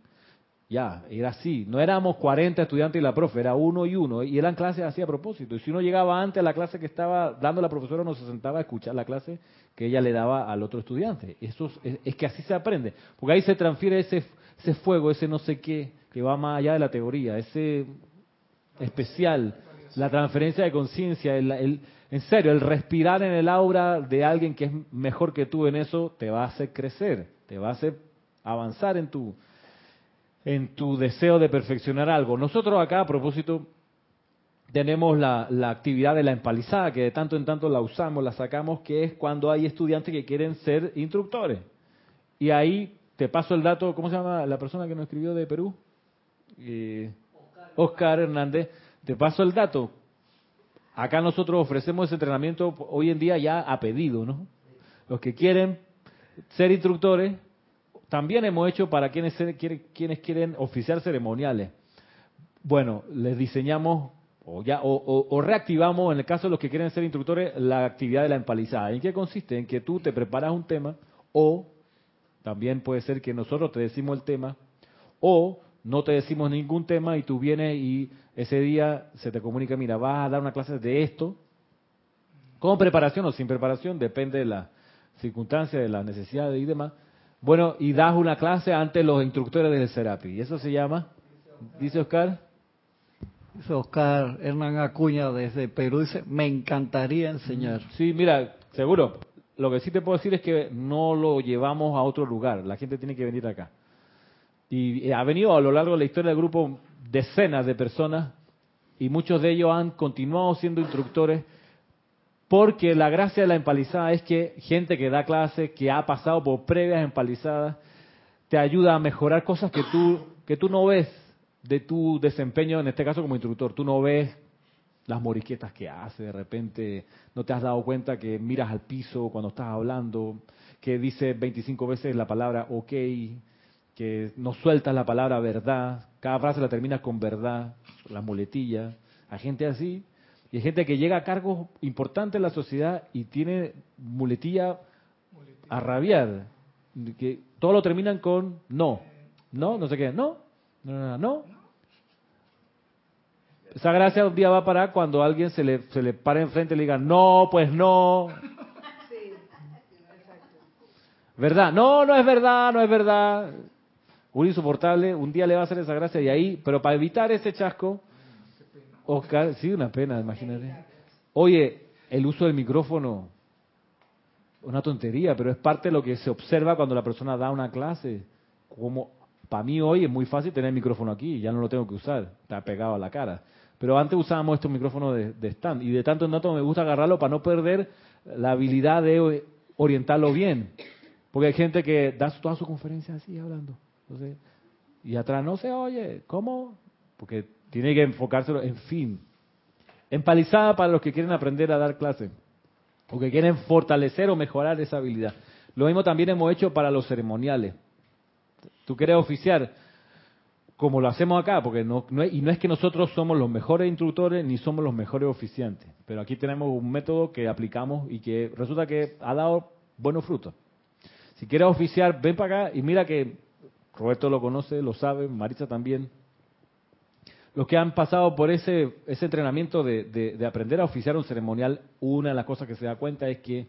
ya, era así. No éramos 40 estudiantes y la profe, era uno y uno y eran clases así a propósito. Y si uno llegaba antes a la clase que estaba dando la profesora, uno se sentaba a escuchar la clase que ella le daba al otro estudiante. Eso es, es- que así se aprende, porque ahí se transfiere ese, ese fuego, ese no sé qué, que va más allá de la teoría, ese especial, la transferencia de conciencia, el, el- en serio, el respirar en el aura de alguien que es mejor que tú en eso te va a hacer crecer, te va a hacer avanzar en tu en tu deseo de perfeccionar algo. Nosotros acá, a propósito, tenemos la, la actividad de la empalizada, que de tanto en tanto la usamos, la sacamos, que es cuando hay estudiantes que quieren ser instructores. Y ahí te paso el dato, ¿cómo se llama la persona que nos escribió de Perú? Eh, Oscar Hernández, te paso el dato. Acá nosotros ofrecemos ese entrenamiento hoy en día ya a pedido, ¿no? Los que quieren ser instructores, también hemos hecho para quienes, quienes quieren oficiar ceremoniales. Bueno, les diseñamos o ya o, o- o reactivamos en el caso de los que quieren ser instructores la actividad de la empalizada. ¿En qué consiste? En que tú te preparas un tema o también puede ser que nosotros te decimos el tema o no te decimos ningún tema y tú vienes y ese día se te comunica, mira, vas a dar una clase de esto, con preparación o sin preparación, depende de las circunstancias, de las necesidades y demás. Bueno, y das una clase ante los instructores del Serapi. Y eso se llama, dice Oscar, Dice Oscar Hernán Acuña desde Perú, dice, me encantaría enseñar. Sí, mira, seguro. Lo que sí te puedo decir es que no lo llevamos a otro lugar. La gente tiene que venir acá. Y eh, ha venido a lo largo de la historia del grupo decenas de personas y muchos de ellos han continuado siendo instructores porque la gracia de la empalizada es que gente que da clases, que ha pasado por previas empalizadas, te ayuda a mejorar cosas que tú, que tú no ves de tu desempeño, en este caso como instructor. Tú no ves las moriquetas que hace, de repente no te has dado cuenta que miras al piso cuando estás hablando, que dice 25 veces la palabra ok, que no sueltas la palabra verdad, cada frase la terminas con verdad, las muletillas, hay gente así, y hay gente que llega a cargos importantes en la sociedad y tiene muletilla a rabiar. Que todo lo terminan con no. No, no sé qué. No, no, no, no. Esa gracia un día va a parar cuando alguien se le, se le para enfrente y le diga, no, pues no. ¿Verdad? No, no es verdad, no es verdad. Un insoportable, un día le va a hacer esa gracia y ahí, pero para evitar ese chasco, Oscar, sí, una pena, imagínate. Oye, el uso del micrófono, una tontería, pero es parte de lo que se observa cuando la persona da una clase. Como para mí hoy es muy fácil tener el micrófono aquí, ya no lo tengo que usar, está pegado a la cara. Pero antes usábamos estos micrófonos de, stand y de tanto en tanto me gusta agarrarlo para no perder la habilidad de orientarlo bien. Porque hay gente que da toda su conferencia así hablando. Entonces, y atrás no se oye. ¿Cómo? Porque tiene que enfocárselo. En fin. Empalizada para los que quieren aprender a dar clase. O que quieren fortalecer o mejorar esa habilidad. Lo mismo también hemos hecho para los ceremoniales. Tú quieres oficiar como lo hacemos acá, porque no, no y no es que nosotros somos los mejores instructores ni somos los mejores oficiantes, pero aquí tenemos un método que aplicamos y que resulta que ha dado buenos frutos. Si quieres oficiar, ven para acá y mira que Roberto lo conoce, lo sabe, Marisa también. Los que han pasado por ese, ese entrenamiento de, de- de aprender a oficiar un ceremonial, una de las cosas que se da cuenta es que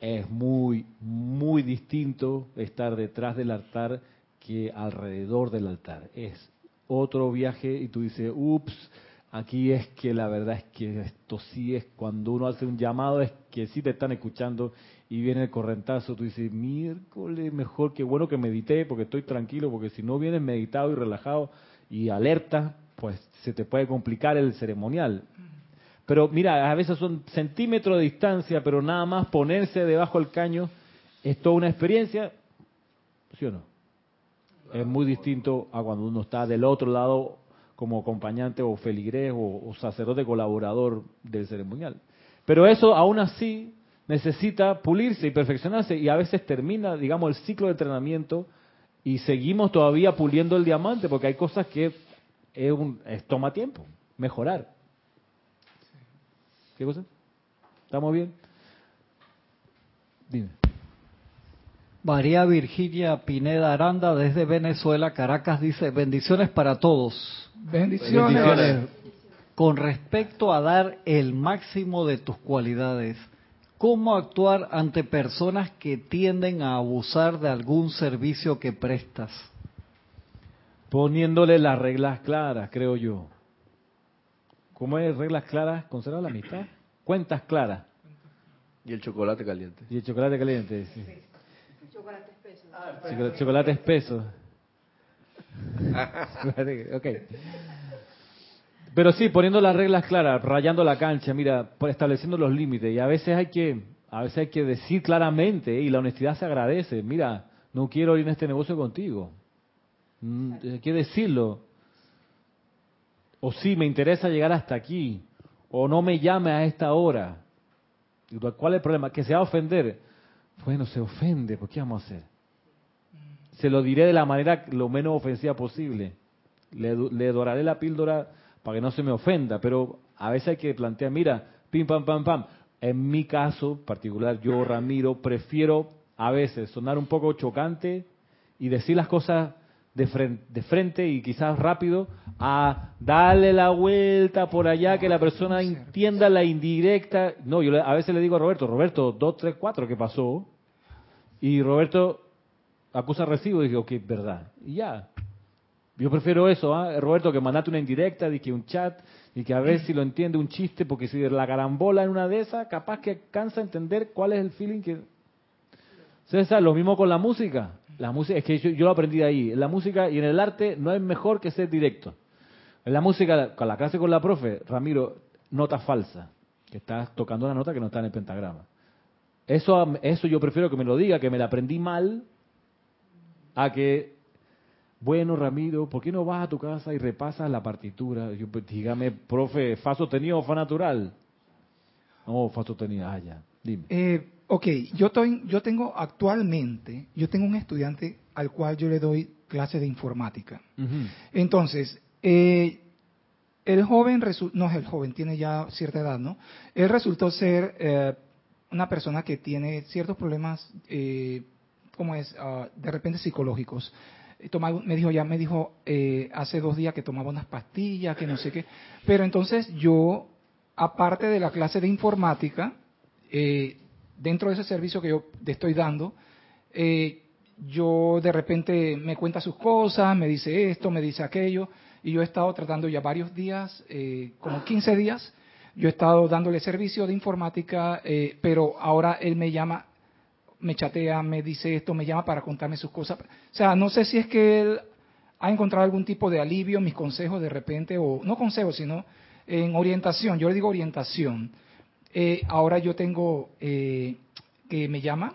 es muy, muy distinto estar detrás del altar que alrededor del altar. Es otro viaje y tú dices, ups, aquí es que la verdad es que esto sí es cuando uno hace un llamado, es que sí te están escuchando y viene el correntazo, tú dices, miércoles, mejor que bueno que medité porque estoy tranquilo, porque si no vienes meditado y relajado y alerta, pues se te puede complicar el ceremonial. Pero mira, a veces son centímetros de distancia, pero nada más ponerse debajo del caño es toda una experiencia, ¿sí o no? Es muy distinto a cuando uno está del otro lado como acompañante o feligrés o, o sacerdote colaborador del ceremonial. Pero eso aún así necesita pulirse y perfeccionarse y a veces termina, digamos, el ciclo de entrenamiento y seguimos todavía puliendo el diamante porque hay cosas que es un, es- toma tiempo mejorar. ¿Qué cosa? ¿Estamos bien? Dime. María Virginia Pineda Aranda desde Venezuela, Caracas, dice, bendiciones para todos. Bendiciones. Bendiciones. Con respecto a dar el máximo de tus cualidades, ¿cómo actuar ante personas que tienden a abusar de algún servicio que prestas? Poniéndole las reglas claras, creo yo. ¿Cómo es reglas claras? Conserva la amistad. Cuentas claras. Y el chocolate caliente. Y el chocolate caliente. Sí. Chocolate, chocolate espeso. Chocolate- ok. Pero sí, poniendo las reglas claras, rayando la cancha, mira, estableciendo los límites. Y a veces hay que, a veces hay que decir claramente, y la honestidad se agradece. Mira, no quiero ir en este negocio contigo. Mm, Hay que decirlo. O sí, me interesa llegar hasta aquí. O no me llame a esta hora. ¿Cuál es el problema? Que se va a ofender. Bueno, se ofende, ¿por qué vamos a hacer? Se lo diré de la manera lo menos ofensiva posible. Le, le doraré la píldora para que no se me ofenda, pero a veces hay que plantear, mira, pim, pam, pam, pam. En mi caso particular, yo, Ramiro, prefiero a veces sonar un poco chocante y decir las cosas de frente, de frente y quizás rápido a darle la vuelta por allá que la persona entienda la indirecta. No, yo a veces le digo a Roberto, Roberto, dos, tres, cuatro, ¿qué pasó? Y Roberto acusa recibo y digo, ok, verdad. Y ya. Yo prefiero eso, ¿ah? Roberto, que mandate una indirecta, de que un chat, y que a ver si lo entiende un chiste, porque si la carambola en una de esas, capaz que cansa entender cuál es el feeling que... César, lo mismo con la música. La música, es que yo, yo lo aprendí de ahí. En la música y en el arte no es mejor que ser directo. En la música, con la clase con la profe, Ramiro, nota falsa, que estás tocando una nota que no está en el pentagrama. Eso, eso yo prefiero que me lo diga, que me la aprendí mal, a que, bueno, Ramiro, ¿por qué no vas a tu casa y repasas la partitura? Yo, pues, dígame, profe, ¿fa sostenido o fa natural? No, fa sostenido, ah, ya, dime. Eh, ok, yo, estoy, yo tengo actualmente, yo tengo un estudiante al cual yo le doy clase de informática. Entonces, eh, el joven, no es el joven, tiene ya cierta edad, ¿no? Él resultó ser eh, una persona que tiene ciertos problemas, eh, ¿cómo es? Ah, de repente psicológicos. Eh, toma- me dijo, ya me dijo eh, hace dos días que tomaba unas pastillas, que no sé qué. Pero entonces yo, aparte de la clase de informática, eh, dentro de ese servicio que yo te estoy dando, eh, yo de repente me cuenta sus cosas, me dice esto, me dice aquello, y yo he estado tratando ya varios días, eh, como 15 días, yo he estado dándole servicio de informática, eh, pero ahora él me llama, me chatea, me dice esto, me llama para contarme sus cosas. O sea, no sé si es que él ha encontrado algún tipo de alivio, mis consejos de repente, o no consejos, sino en orientación, yo le digo orientación. Eh, ahora yo tengo eh, que me llama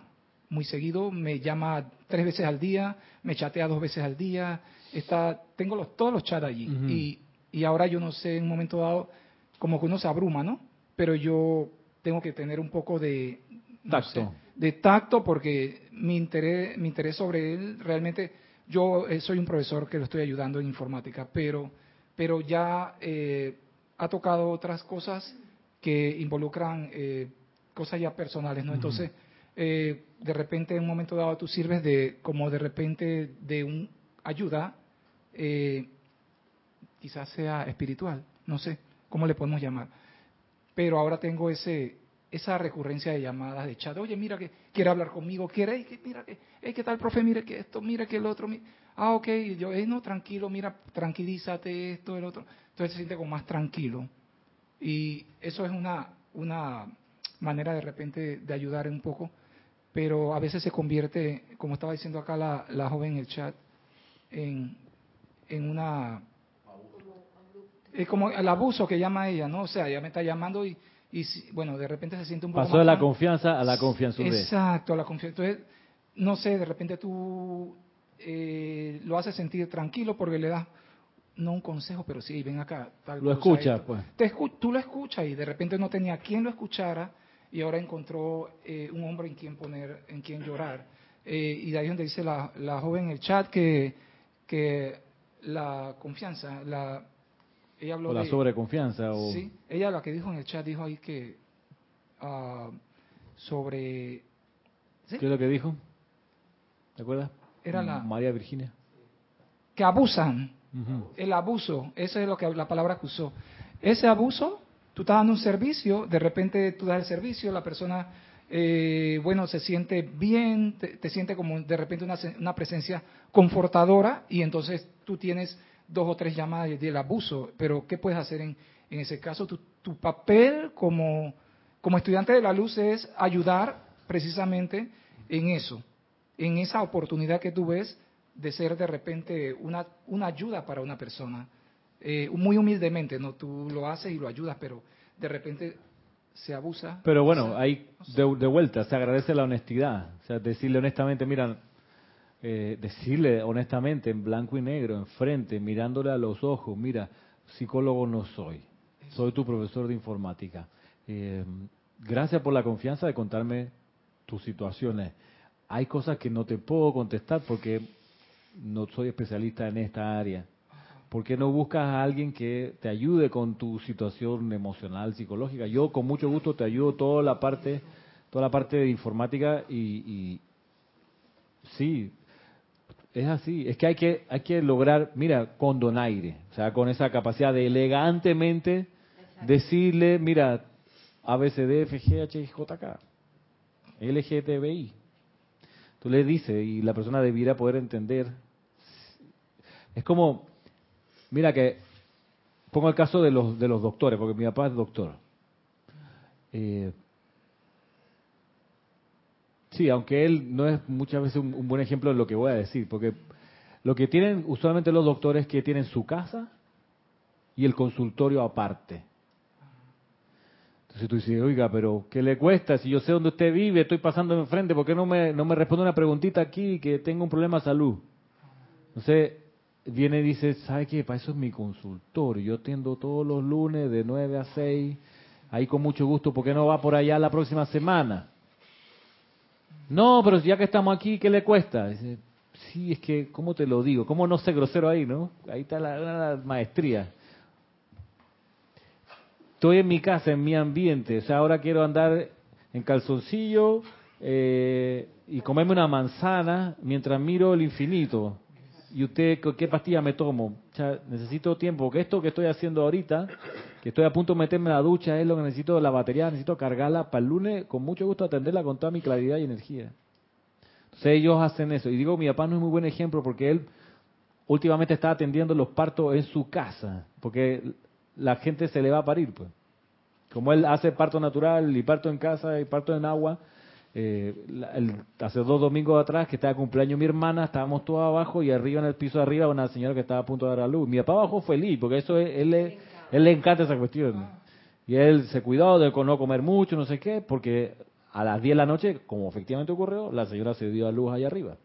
muy seguido, me llama tres veces al día, me chatea dos veces al día, está, tengo los, todos los chats allí. Y, y ahora yo no sé, en un momento dado, como que uno se abruma, ¿no? Pero yo tengo que tener un poco de no Tacto. sé, de tacto porque mi interés, mi interés sobre él realmente, yo eh, soy un profesor que lo estoy ayudando en informática, pero, pero ya eh, ha tocado otras cosas que involucran eh, cosas ya personales, ¿no? Entonces, eh, de repente en un momento dado tú sirves de, como de repente de un ayuda, eh, quizás sea espiritual, no sé cómo le podemos llamar. Pero ahora tengo ese esa recurrencia de llamadas de chat. Oye, mira que quiere hablar conmigo, quiere, "Ey, que, mira que, hey, ¿qué tal, profe? Mire que esto, mira que el otro. mi- Ah, ok, y yo, "Ey, no, tranquilo, mira, tranquilízate, esto, el otro. Entonces se siente como más tranquilo. Y eso es una, una manera de repente de ayudar un poco, pero a veces se convierte, como estaba diciendo acá la, la joven en el chat, en, en una... Es como el abuso que llama ella, ¿no? O sea, ella me está llamando y, y si- bueno, de repente se siente un poco Pasó de la confianza a la confianza. Exacto, la confianza. Entonces, no sé, de repente tú eh, lo haces sentir tranquilo porque le das, no un consejo, pero sí, ven acá. Tal Lo cosa, escucha, esto. pues. Te escu- tú lo escuchas y de repente no tenía quien lo escuchara y ahora encontró eh, un hombre en quien poner, en quien llorar. Eh, y de ahí donde dice la, la joven en el chat que, que la confianza, la, ella habló O la de... sobreconfianza. O... Sí, ella la que dijo en el chat dijo ahí que ah, sobre... ¿sí? ¿Qué es lo que dijo? ¿Te acuerdas? Era la- María Virginia. Que abusan, el abuso, esa es lo que la palabra que usó. Ese abuso, tú estás dando un servicio, de repente tú das el servicio, la persona, eh, bueno, se siente bien, te, te siente como de repente una, una presencia confortadora y entonces tú tienes dos o tres llamadas de- del abuso, pero ¿qué puedes hacer en, en ese caso? Tu, tu papel como, como estudiante de la luz es ayudar precisamente en eso, en esa oportunidad que tú ves de ser de repente una, una ayuda para una persona. Eh, muy humildemente, ¿no? Tú lo haces y lo ayudas, pero de repente se abusa. Pero bueno, ahí de, de vuelta se agradece la honestidad. O sea, decirle honestamente, mira, eh, decirle honestamente, en blanco y negro, enfrente, mirándole a los ojos, mira, psicólogo no soy, soy tu profesor de informática. Eh, gracias por la confianza de contarme tus situaciones. Hay cosas que no te puedo contestar porque no soy especialista en esta área. ¿Por qué no buscas a alguien que te ayude con tu situación emocional, psicológica? Yo con mucho gusto te ayudo toda la parte, toda la parte de informática y, y sí, es así. Es que hay que hay que lograr, mira, con donaire, o sea, con esa capacidad de elegantemente decirle, mira, ABCD, FG, HJK, LGTBI. Tú le dices y la persona debiera poder entender. Es como, mira que, pongo el caso de los, de los doctores, porque mi papá es doctor. Eh, sí, aunque él no es muchas veces un, buen ejemplo de lo que voy a decir, porque lo que tienen usualmente los doctores es que tienen su casa y el consultorio aparte. Entonces tú dices, oiga, pero ¿qué le cuesta? Si yo sé dónde usted vive, estoy pasando enfrente, ¿por qué no me, no me responde una preguntita aquí que tengo un problema de salud? Entonces viene y dice, ¿sabe qué? Para eso es mi consultorio. Yo atiendo todos los lunes de 9 a 6. Ahí con mucho gusto, ¿por qué no va por allá la próxima semana? No, pero ya que estamos aquí, ¿qué le cuesta? Sí, es que, ¿cómo te lo digo? ¿Cómo no sé grosero ahí, no? Ahí está la, maestría estoy en mi casa, en mi ambiente, o sea, ahora quiero andar en calzoncillo eh, y comerme una manzana mientras miro el infinito. ¿Y usted qué- pastilla me tomo? O sea, necesito tiempo, porque esto que estoy haciendo ahorita, que estoy a punto de meterme en la ducha, es lo que necesito, la batería, necesito cargarla para el lunes, con mucho gusto atenderla con toda mi claridad y energía. Entonces ellos hacen eso. Y digo, mi papá no es muy buen ejemplo porque él últimamente está atendiendo los partos en su casa, porque la gente se le va a parir, pues. Como él hace parto natural y parto en casa y parto en agua, eh, el- hace dos domingos atrás que estaba cumpleaños mi hermana, estábamos todos abajo y arriba en el piso de arriba una señora que estaba a punto de dar a luz. Mi papá bajó feliz porque eso es- él, le, él le encanta esa cuestión. Y él se cuidó de no comer mucho, no sé qué, porque a las 10 de la noche, como efectivamente ocurrió, la señora se dio a luz allá arriba.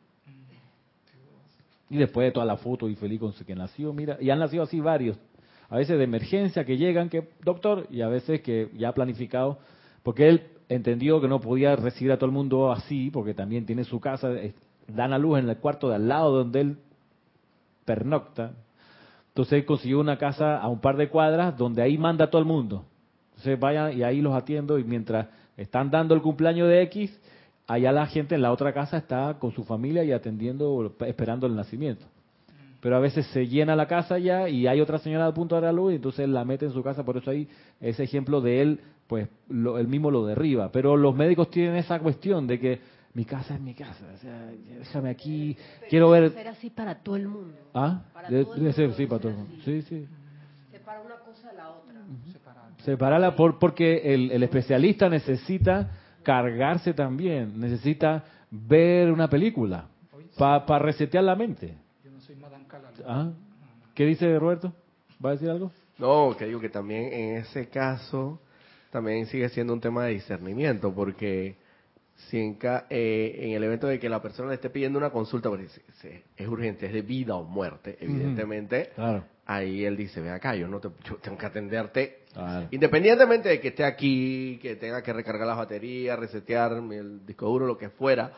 Y después de toda la foto y feliz con su que nació, mira, y han nacido así varios. A veces de emergencia que llegan, que doctor, y a veces que ya planificado, porque él entendió que no podía recibir a todo el mundo así, porque también tiene su casa, dan a luz en el cuarto de al lado donde él pernocta. Entonces consiguió una casa a un par de cuadras donde ahí manda a todo el mundo. Entonces vayan y ahí los atiendo y mientras están dando el cumpleaños de X, allá la gente en la otra casa está con su familia y atendiendo, esperando el nacimiento. Pero a veces se llena la casa ya y hay otra señora a punto de dar a luz y entonces la mete en su casa, por eso ahí ese ejemplo de él, pues lo, él mismo lo derriba. Pero los médicos tienen esa cuestión de que mi casa es mi casa, o sea, déjame aquí, quiero ver... Ser así para todo el mundo. ¿Ah? Para De- todo el debe ser, mundo sí, debe para todo. el mundo. Sí, sí. Separa una cosa de la otra. Separarla por, porque el, el especialista necesita cargarse también, necesita ver una película para resetear la mente. Yo no soy Madame. ¿Ah? ¿Qué dice Roberto? ¿Va a decir algo? No, que digo que también en ese caso también sigue siendo un tema de discernimiento, porque si en, ca- eh, en el evento de que la persona le esté pidiendo una consulta, porque es, es- es urgente, es de vida o muerte, evidentemente, Claro. ahí él dice, ve acá, yo no te, yo tengo que atenderte, Claro. independientemente de que esté aquí, que tenga que recargar las baterías, resetear el disco duro, lo que fuera,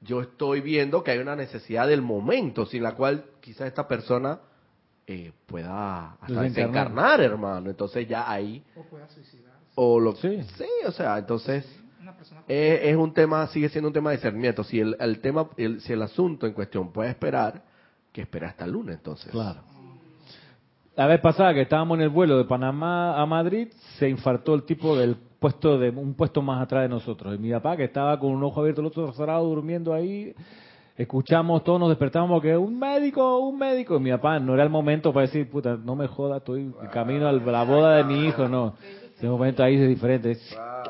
yo estoy viendo que hay una necesidad del momento, sin la cual quizás esta persona eh, pueda hasta Desencarnar. desencarnar, hermano. Entonces ya ahí, O pueda suicidarse. o lo Sí. sí, o sea, entonces Una persona con- es, es un tema, sigue siendo un tema de discernimiento. Si el, el tema, el- si el asunto en cuestión puede esperar, que espera hasta el lunes, entonces. Claro. La vez pasada que estábamos en el vuelo de Panamá a Madrid, se infartó el tipo del puesto de un puesto más atrás de nosotros. Y mi papá, que estaba con un ojo abierto, el otro cerrado, durmiendo ahí, escuchamos, todos nos despertamos que un médico, un médico. Y mi papá no era el momento para decir, puta, no me joda, estoy camino a la boda de mi hijo, no. Ese momento ahí es diferente.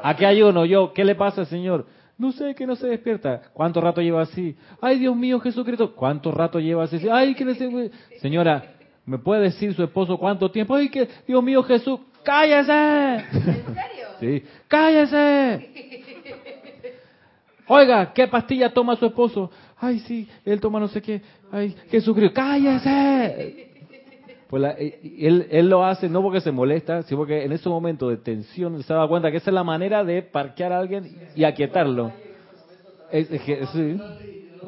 ¿A qué ayuno yo? ¿Qué le pasa, señor? No sé, que no se despierta. ¿Cuánto rato lleva así? Ay, Dios mío, Jesucristo. ¿Cuánto rato lleva así? Ay, que le sé- Señora, ¿me puede decir su esposo cuánto tiempo? Ay, que Dios mío, Jesús, cállese. ¿En serio? Sí, cállese. Oiga, ¿qué pastilla toma su esposo? Ay, sí, él toma no sé qué. Ay, Jesucristo, cállese. Pues la- y él, él lo hace no porque se molesta, sino porque en ese momento de tensión se da cuenta que esa es la manera de parquear a alguien y aquietarlo. Es- es que- sí.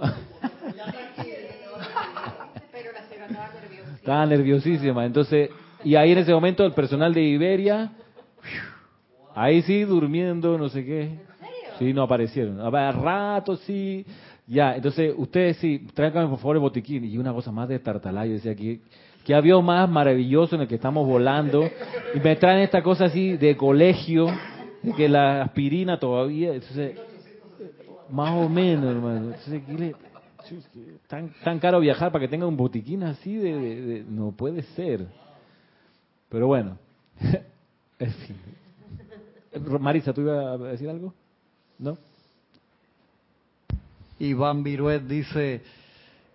Estaba nerviosísima. Entonces, y ahí en ese momento el personal de Iberia, ahí sí durmiendo, no sé qué. Sí, no aparecieron. A rato sí. Ya, entonces ustedes sí, tráiganme por favor el botiquín. Y una cosa más de tartalá, yo decía aquí, que avión más maravilloso en el que estamos volando. Y me traen esta cosa así de colegio, de que la aspirina todavía. Entonces, más o menos, hermano. Entonces, ¿qué le- tan, tan caro viajar para que tenga un botiquín así de, no puede ser pero bueno Marisa tú ibas a decir algo no Iván Viruet dice,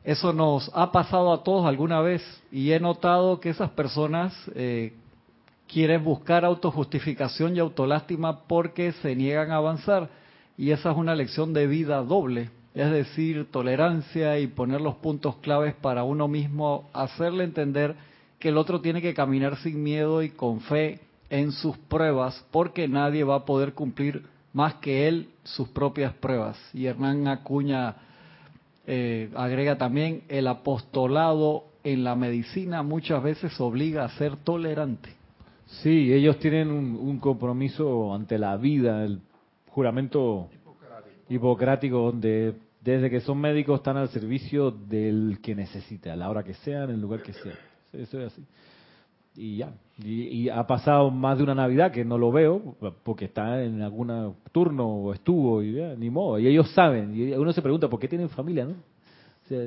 eso nos ha pasado a todos alguna vez y he notado que esas personas eh, quieren buscar autojustificación y autolástima porque se niegan a avanzar y esa es una lección de vida doble, es decir, tolerancia y poner los puntos claves para uno mismo, hacerle entender que el otro tiene que caminar sin miedo y con fe en sus pruebas porque nadie va a poder cumplir más que él sus propias pruebas. Y Hernán Acuña eh, agrega también, el apostolado en la medicina muchas veces obliga a ser tolerante. sí ellos tienen un, un compromiso ante la vida el juramento hipocrático donde desde que son médicos están al servicio del que necesite, a la hora que sea, en el lugar que sea. Eso es así. Y ya. Y, y ha pasado más de una Navidad que no lo veo, porque está en algún turno o estuvo, y ya, ni modo. Y ellos saben. Y uno se pregunta, ¿por qué tienen familia, no? O sea,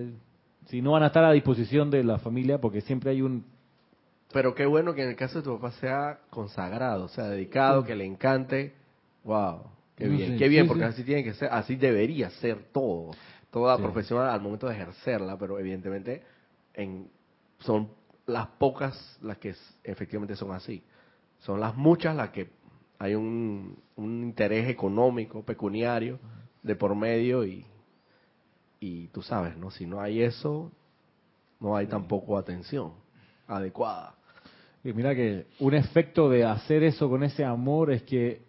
si no van a estar a disposición de la familia, porque siempre hay un... Pero qué bueno que en el caso de tu papá sea consagrado, sea, dedicado, que le encante. Wow, qué bien, qué bien, sí, porque sí. así tiene que ser, así debería ser todo, toda profesión al momento de ejercerla, pero evidentemente en, son las pocas las que efectivamente son así. Son las muchas las que hay un, un interés económico, pecuniario, de por medio y, y tú sabes, ¿no? Si no hay eso, no hay tampoco atención adecuada. Y mira que un efecto de hacer eso con ese amor es que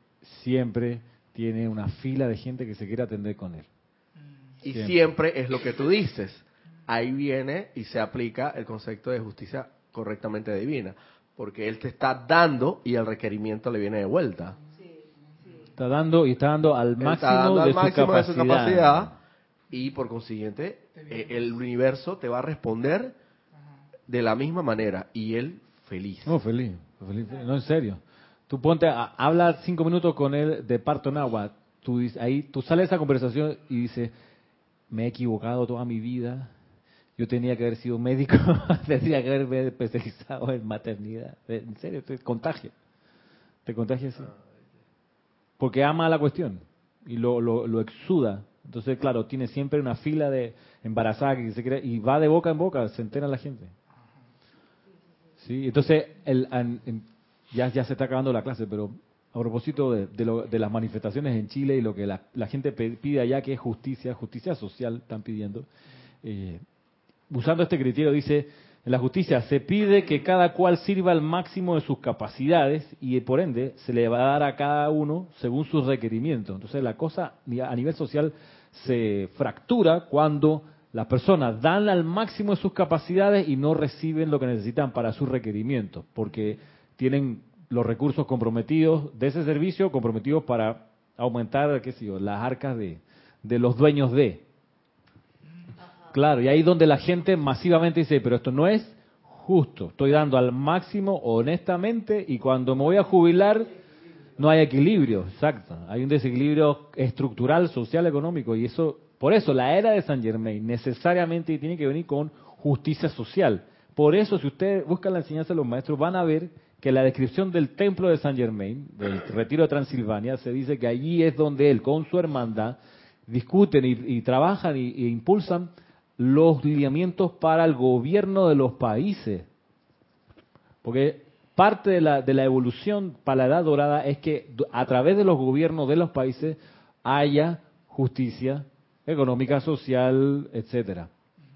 siempre tiene una fila de gente que se quiere atender con él. Y Siempre. siempre es lo que tú dices. Ahí viene y se aplica el concepto de justicia correctamente divina. Porque él te está dando y el requerimiento le viene de vuelta. Está dando y está dando al máximo, está dando de, al su máximo de su capacidad. y por consiguiente eh, el universo te va a responder de la misma manera y él feliz. No, feliz, feliz, feliz. No, en serio. Tú ponte, a, habla cinco minutos con él de parto en agua. Tú, ahí, tú sales de esa conversación y dices, me he equivocado toda mi vida. Yo tenía que haber sido médico, tendría que haberme especializado en maternidad. En serio, te contagia. Te contagia así. Porque ama la cuestión y lo, lo, lo exuda. Entonces, claro, tiene siempre una fila de embarazadas que se quiere, y va de boca en boca, se entera la gente. Sí, entonces el, ya, ya se está acabando la clase, pero a propósito de, de, lo- de las manifestaciones en Chile y lo que la, la gente pide allá, que es justicia, justicia social, están pidiendo. eh, usando este criterio, dice, en la justicia se pide que cada cual sirva al máximo de sus capacidades y por ende se le va a dar a cada uno según sus requerimientos. Entonces la cosa a nivel social se fractura cuando las personas dan al máximo de sus capacidades y no reciben lo que necesitan para sus requerimientos, porque tienen los recursos comprometidos de ese servicio, comprometidos para aumentar, qué sé yo, las arcas de, de los dueños de. Claro, y ahí donde la gente masivamente dice, pero esto no es justo, estoy dando al máximo honestamente y cuando me voy a jubilar no hay equilibrio, exacto, hay un desequilibrio estructural, social, económico y eso, por eso la era de San Germain necesariamente tiene que venir con justicia social. Por eso si ustedes buscan la enseñanza de los maestros van a ver que la descripción del templo de San Germain, del retiro de Transilvania, se dice que allí es donde él con su hermandad discuten y, trabajan e impulsan los lineamientos para el gobierno de los países. Porque parte de la, de la evolución para la edad dorada es que a través de los gobiernos de los países haya justicia económica, social, etcétera.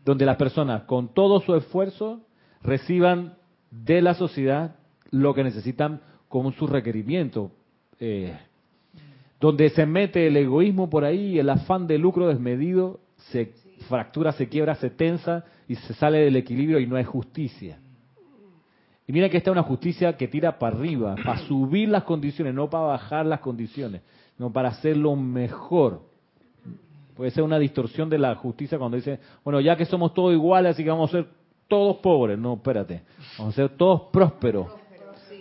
Donde las personas con todo su esfuerzo reciban de la sociedad lo que necesitan con sus requerimientos. Eh, donde se mete el egoísmo por ahí, el afán de lucro desmedido, se fractura, se quiebra, se tensa y se sale del equilibrio y no hay justicia. Y mira que esta es una justicia que tira para arriba, para subir las condiciones, no para bajar las condiciones, no para hacerlo mejor. Puede ser una distorsión de la justicia cuando dice, bueno, ya que somos todos iguales, así que vamos a ser todos pobres. No, espérate, vamos a ser todos prósperos.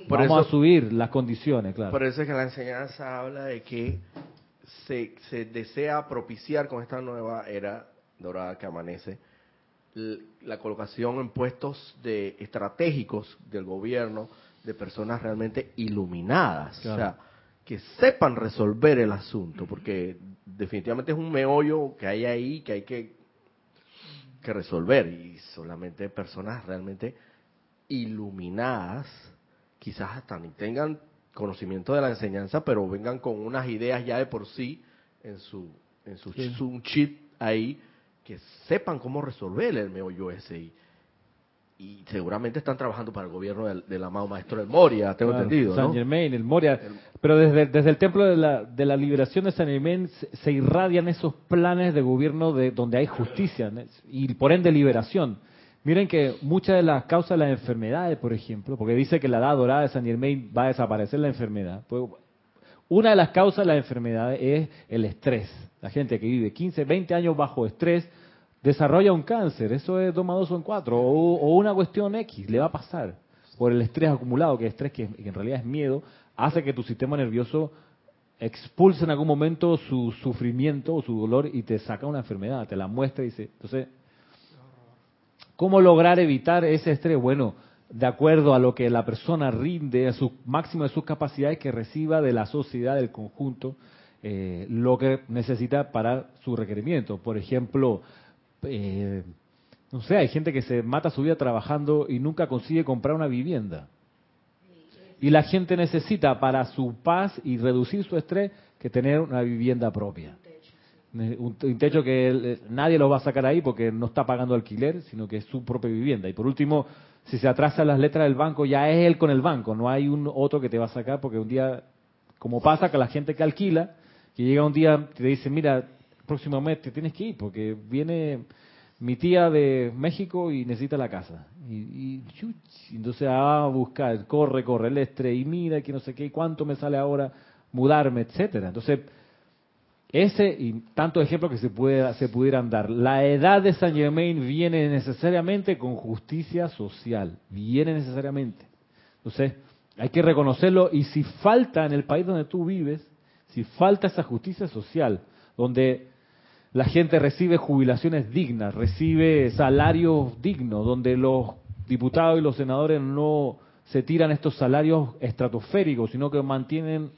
Por vamos eso- a subir las condiciones, claro. Por eso es que la enseñanza habla de que se, se desea propiciar con esta nueva era dorada que amanece la colocación en puestos de estratégicos del gobierno de personas realmente iluminadas, Claro. o sea, que sepan resolver el asunto, porque definitivamente es un meollo que hay ahí que hay que, que resolver y solamente personas realmente iluminadas, quizás hasta ni tengan conocimiento de la enseñanza, pero vengan con unas ideas ya de por sí en su en su, Sí. un chip ahí que sepan cómo resolver el meollo ese y, y seguramente están trabajando para el gobierno del, del amado maestro del Moria, tengo Claro, entendido, San ¿no? Germain, el Moria. Pero desde, desde el templo de la, de la liberación de San Germain se, se irradian esos planes de gobierno de donde hay justicia ¿no? y por ende liberación. Miren que muchas de las causas de las enfermedades, por ejemplo, porque dice que la edad dorada de San Germain va a desaparecer la enfermedad. Pues, una de las causas de la enfermedad es el estrés. La gente que vive 15, 20 años bajo estrés desarrolla un cáncer. Eso es 2 más 2 son 4. O, o una cuestión X, le va a pasar. Por el estrés acumulado, que es estrés que, en realidad es miedo, hace que tu sistema nervioso expulse en algún momento su sufrimiento o su dolor y te saca una enfermedad, te la muestra y dice, entonces, ¿cómo lograr evitar ese estrés? Bueno, de acuerdo a lo que la persona rinde, a su máximo de sus capacidades que reciba de la sociedad, del conjunto, eh, lo que necesita para su requerimiento. Por ejemplo, eh, no sé, hay gente que se mata su vida trabajando y nunca consigue comprar una vivienda. Y la gente necesita para su paz y reducir su estrés que tener una vivienda propia. Un, techo que nadie lo va a sacar ahí porque no está pagando alquiler, sino que es su propia vivienda. Y por último, si se atrasan las letras del banco, ya es él con el banco, no hay un otro que te va a sacar porque un día, como pasa con la gente que alquila, que llega un día y te dice, mira, próximo mes te tienes que ir porque viene mi tía de México y necesita la casa. Y, y entonces va a buscar, corre, corre el estrés y mira que no sé qué, cuánto me sale ahora mudarme, etcétera. Entonces, ese y tantos ejemplos que se, puede, se pudieran dar. La edad de Saint Germain viene necesariamente con justicia social, viene necesariamente. Entonces, hay que reconocerlo y si falta en el país donde tú vives, si falta esa justicia social, donde la gente recibe jubilaciones dignas, recibe salarios dignos, donde los diputados y los senadores no se tiran estos salarios estratosféricos, sino que mantienen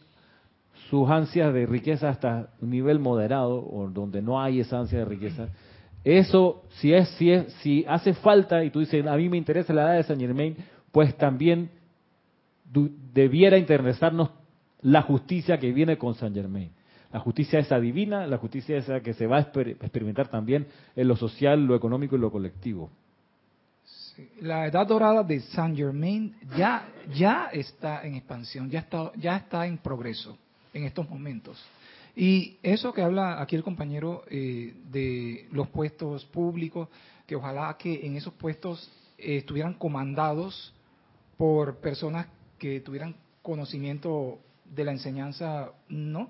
sus ansias de riqueza hasta un nivel moderado, o donde no hay esa ansia de riqueza. Eso, si es, si es, si hace falta, y tú dices, a mí me interesa la edad de Saint Germain, pues también debiera interesarnos la justicia que viene con Saint Germain. La justicia esa divina, la justicia esa que se va a exper- experimentar también en lo social, lo económico y lo colectivo. La edad dorada de Saint Germain ya, ya está en expansión, ya está, ya está en progreso en estos momentos. Y eso que habla aquí el compañero eh, de los puestos públicos, que ojalá que en esos puestos eh, estuvieran comandados por personas que tuvieran conocimiento de la enseñanza, no,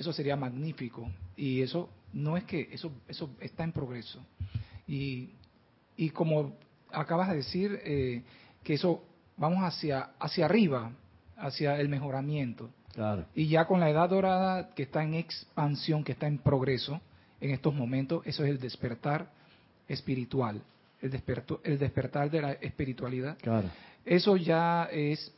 eso sería magnífico. Y eso no es que, eso, eso está en progreso. Y, y como acabas de decir, eh, que eso vamos hacia, hacia arriba, hacia el mejoramiento. Claro. Y ya con la edad dorada que está en expansión, que está en progreso en estos momentos, eso es el despertar espiritual, el, desperto- el despertar de la espiritualidad. Claro. Eso ya es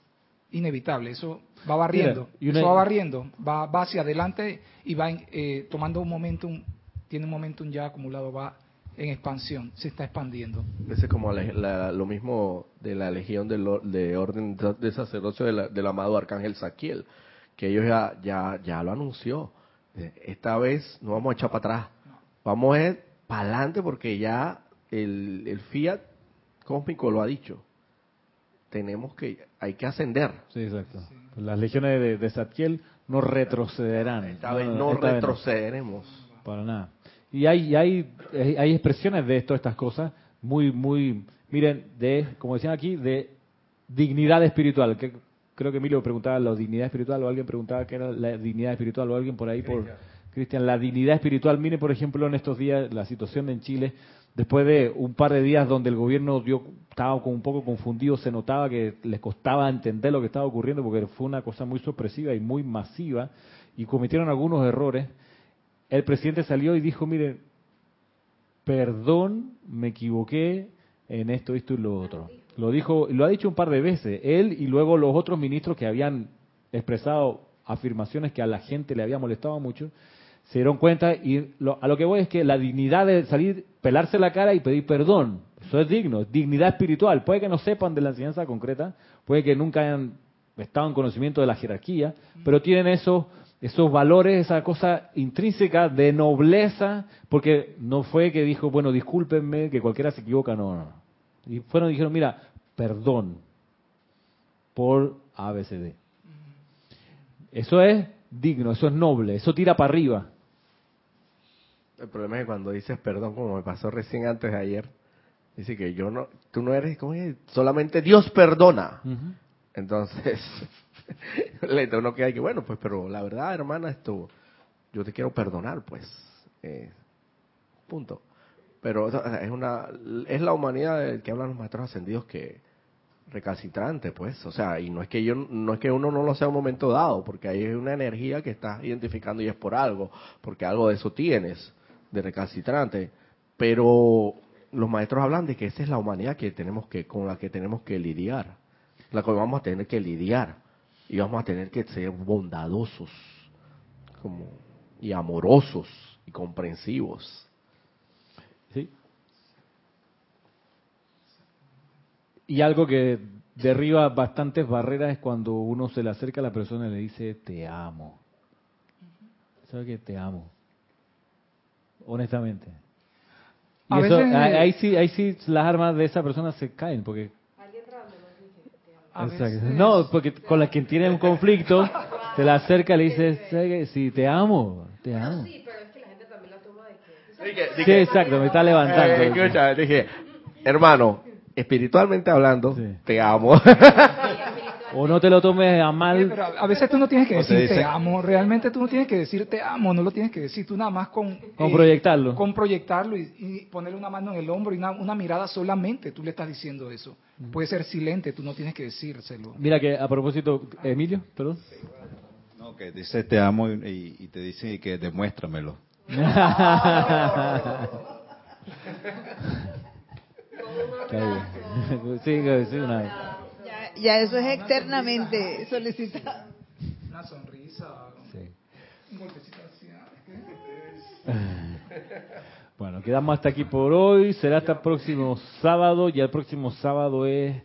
inevitable, eso va barriendo, Mira, eso va barriendo, va, va hacia adelante y va eh, tomando un momentum, tiene un momentum ya acumulado, va en expansión, se está expandiendo. Ese es como la- la- lo mismo de la legión del de orden de sacerdocio de la- del amado arcángel Saquiel, que ellos ya, ya, ya lo anunció. Eh, Esta vez no vamos a echar para atrás, vamos a ir para adelante porque ya el, el fiat cósmico lo ha dicho. Tenemos que, hay que ascender. Sí, exacto. Las legiones de, de Zadkiel no retrocederán. Esta vez no esta vez no. retrocederemos. Para nada. Y hay, y hay, hay expresiones de todas estas cosas muy, muy, miren, de, como decían aquí, de dignidad espiritual. Que creo que Emilio preguntaba la dignidad espiritual o alguien preguntaba qué era la dignidad espiritual o alguien por ahí por Cristian. La dignidad espiritual, miren por ejemplo en estos días la situación en Chile, después de un par de días donde el gobierno dio, estaba un poco confundido, se notaba que les costaba entender lo que estaba ocurriendo porque fue una cosa muy sorpresiva y muy masiva y cometieron algunos errores el presidente salió y dijo, miren, perdón, me equivoqué en esto, esto y lo otro. Lo dijo, lo ha dicho un par de veces, él y luego los otros ministros que habían expresado afirmaciones que a la gente le había molestado mucho, se dieron cuenta y lo- a lo que voy es que la dignidad de salir, pelarse la cara y pedir perdón, eso es digno, es dignidad espiritual. Puede que no sepan de la enseñanza concreta, puede que nunca hayan estado en conocimiento de la jerarquía, pero tienen esos esos valores, esa cosa intrínseca de nobleza, porque no fue que dijo, bueno, discúlpenme, que cualquiera se equivoca, no, no. Y fueron y dijeron, mira, perdón por ABCD. Eso es digno, eso es noble, eso tira para arriba. El problema es que cuando dices perdón, como me pasó recién antes de ayer, dice que yo no, tú no eres, ¿cómo es? Solamente Dios perdona. Entonces, le uno que hay que, bueno, pues, pero la verdad, hermana, esto, yo te quiero perdonar, pues. Eh, punto. Pero o sea, es una, es la humanidad del que hablan los maestros ascendidos que recalcitrante, pues. O sea, y no es que yo, no es que uno no lo sea un momento dado, porque hay una energía que estás identificando y es por algo, porque algo de eso tienes, de recalcitrante. Pero los maestros hablan de que esa es la humanidad que tenemos que, con la que tenemos que lidiar, la que vamos a tener que lidiar, y vamos a tener que ser bondadosos, como, y amorosos, y comprensivos. ¿Sí? Y algo que derriba bastantes barreras es cuando uno se le acerca a la persona y le dice, te amo. ¿Sabes que te amo? Honestamente. Y A eso, veces- ahí, ahí sí, ahí sí las armas de esa persona se caen, porque... Veces- No, porque con la quien tiene un conflicto, se le acerca y le dice, ¿sabes qué? sí, te amo, te amo. Sí, pero es que la gente también la toma de que... Sí, exacto, me está levantando. Eh, escucha, dije, hermano, espiritualmente hablando, Sí. te amo. O no te lo tomes a Oye, mal. pero a veces tú no tienes que te decir te amo, realmente tú no tienes que decir te amo, no lo tienes que decir, tú nada más con... Con eh, proyectarlo. Con proyectarlo y, y ponerle una mano en el hombro y una, una mirada solamente, tú le estás diciendo eso. Puede ser silente, tú no tienes que decírselo. Mira que a propósito, Emilio, perdón. No, que dice te amo y, y te dice que demuéstramelo. Sí, sí, una... Ya, ya eso es externamente solicitado. Una sonrisa, sí. un golpecito así. ¿ah? Bueno, quedamos hasta aquí por hoy. Será hasta el próximo sábado. Ya el próximo sábado es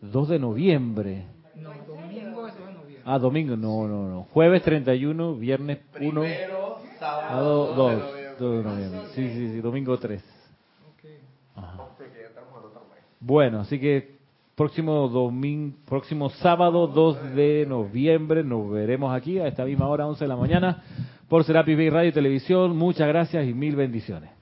2 de noviembre. No, domingo es 2 de noviembre. Ah, domingo. No, no, no. Jueves 31, viernes 1. Sábado 2, 2 de noviembre. Sí, sí, sí. Domingo 3. Ajá. Bueno, así que próximo domingo, próximo sábado 2 de noviembre nos veremos aquí a esta misma hora, 11 de la mañana, por Serapis Bay Radio y Televisión. Muchas gracias y mil bendiciones.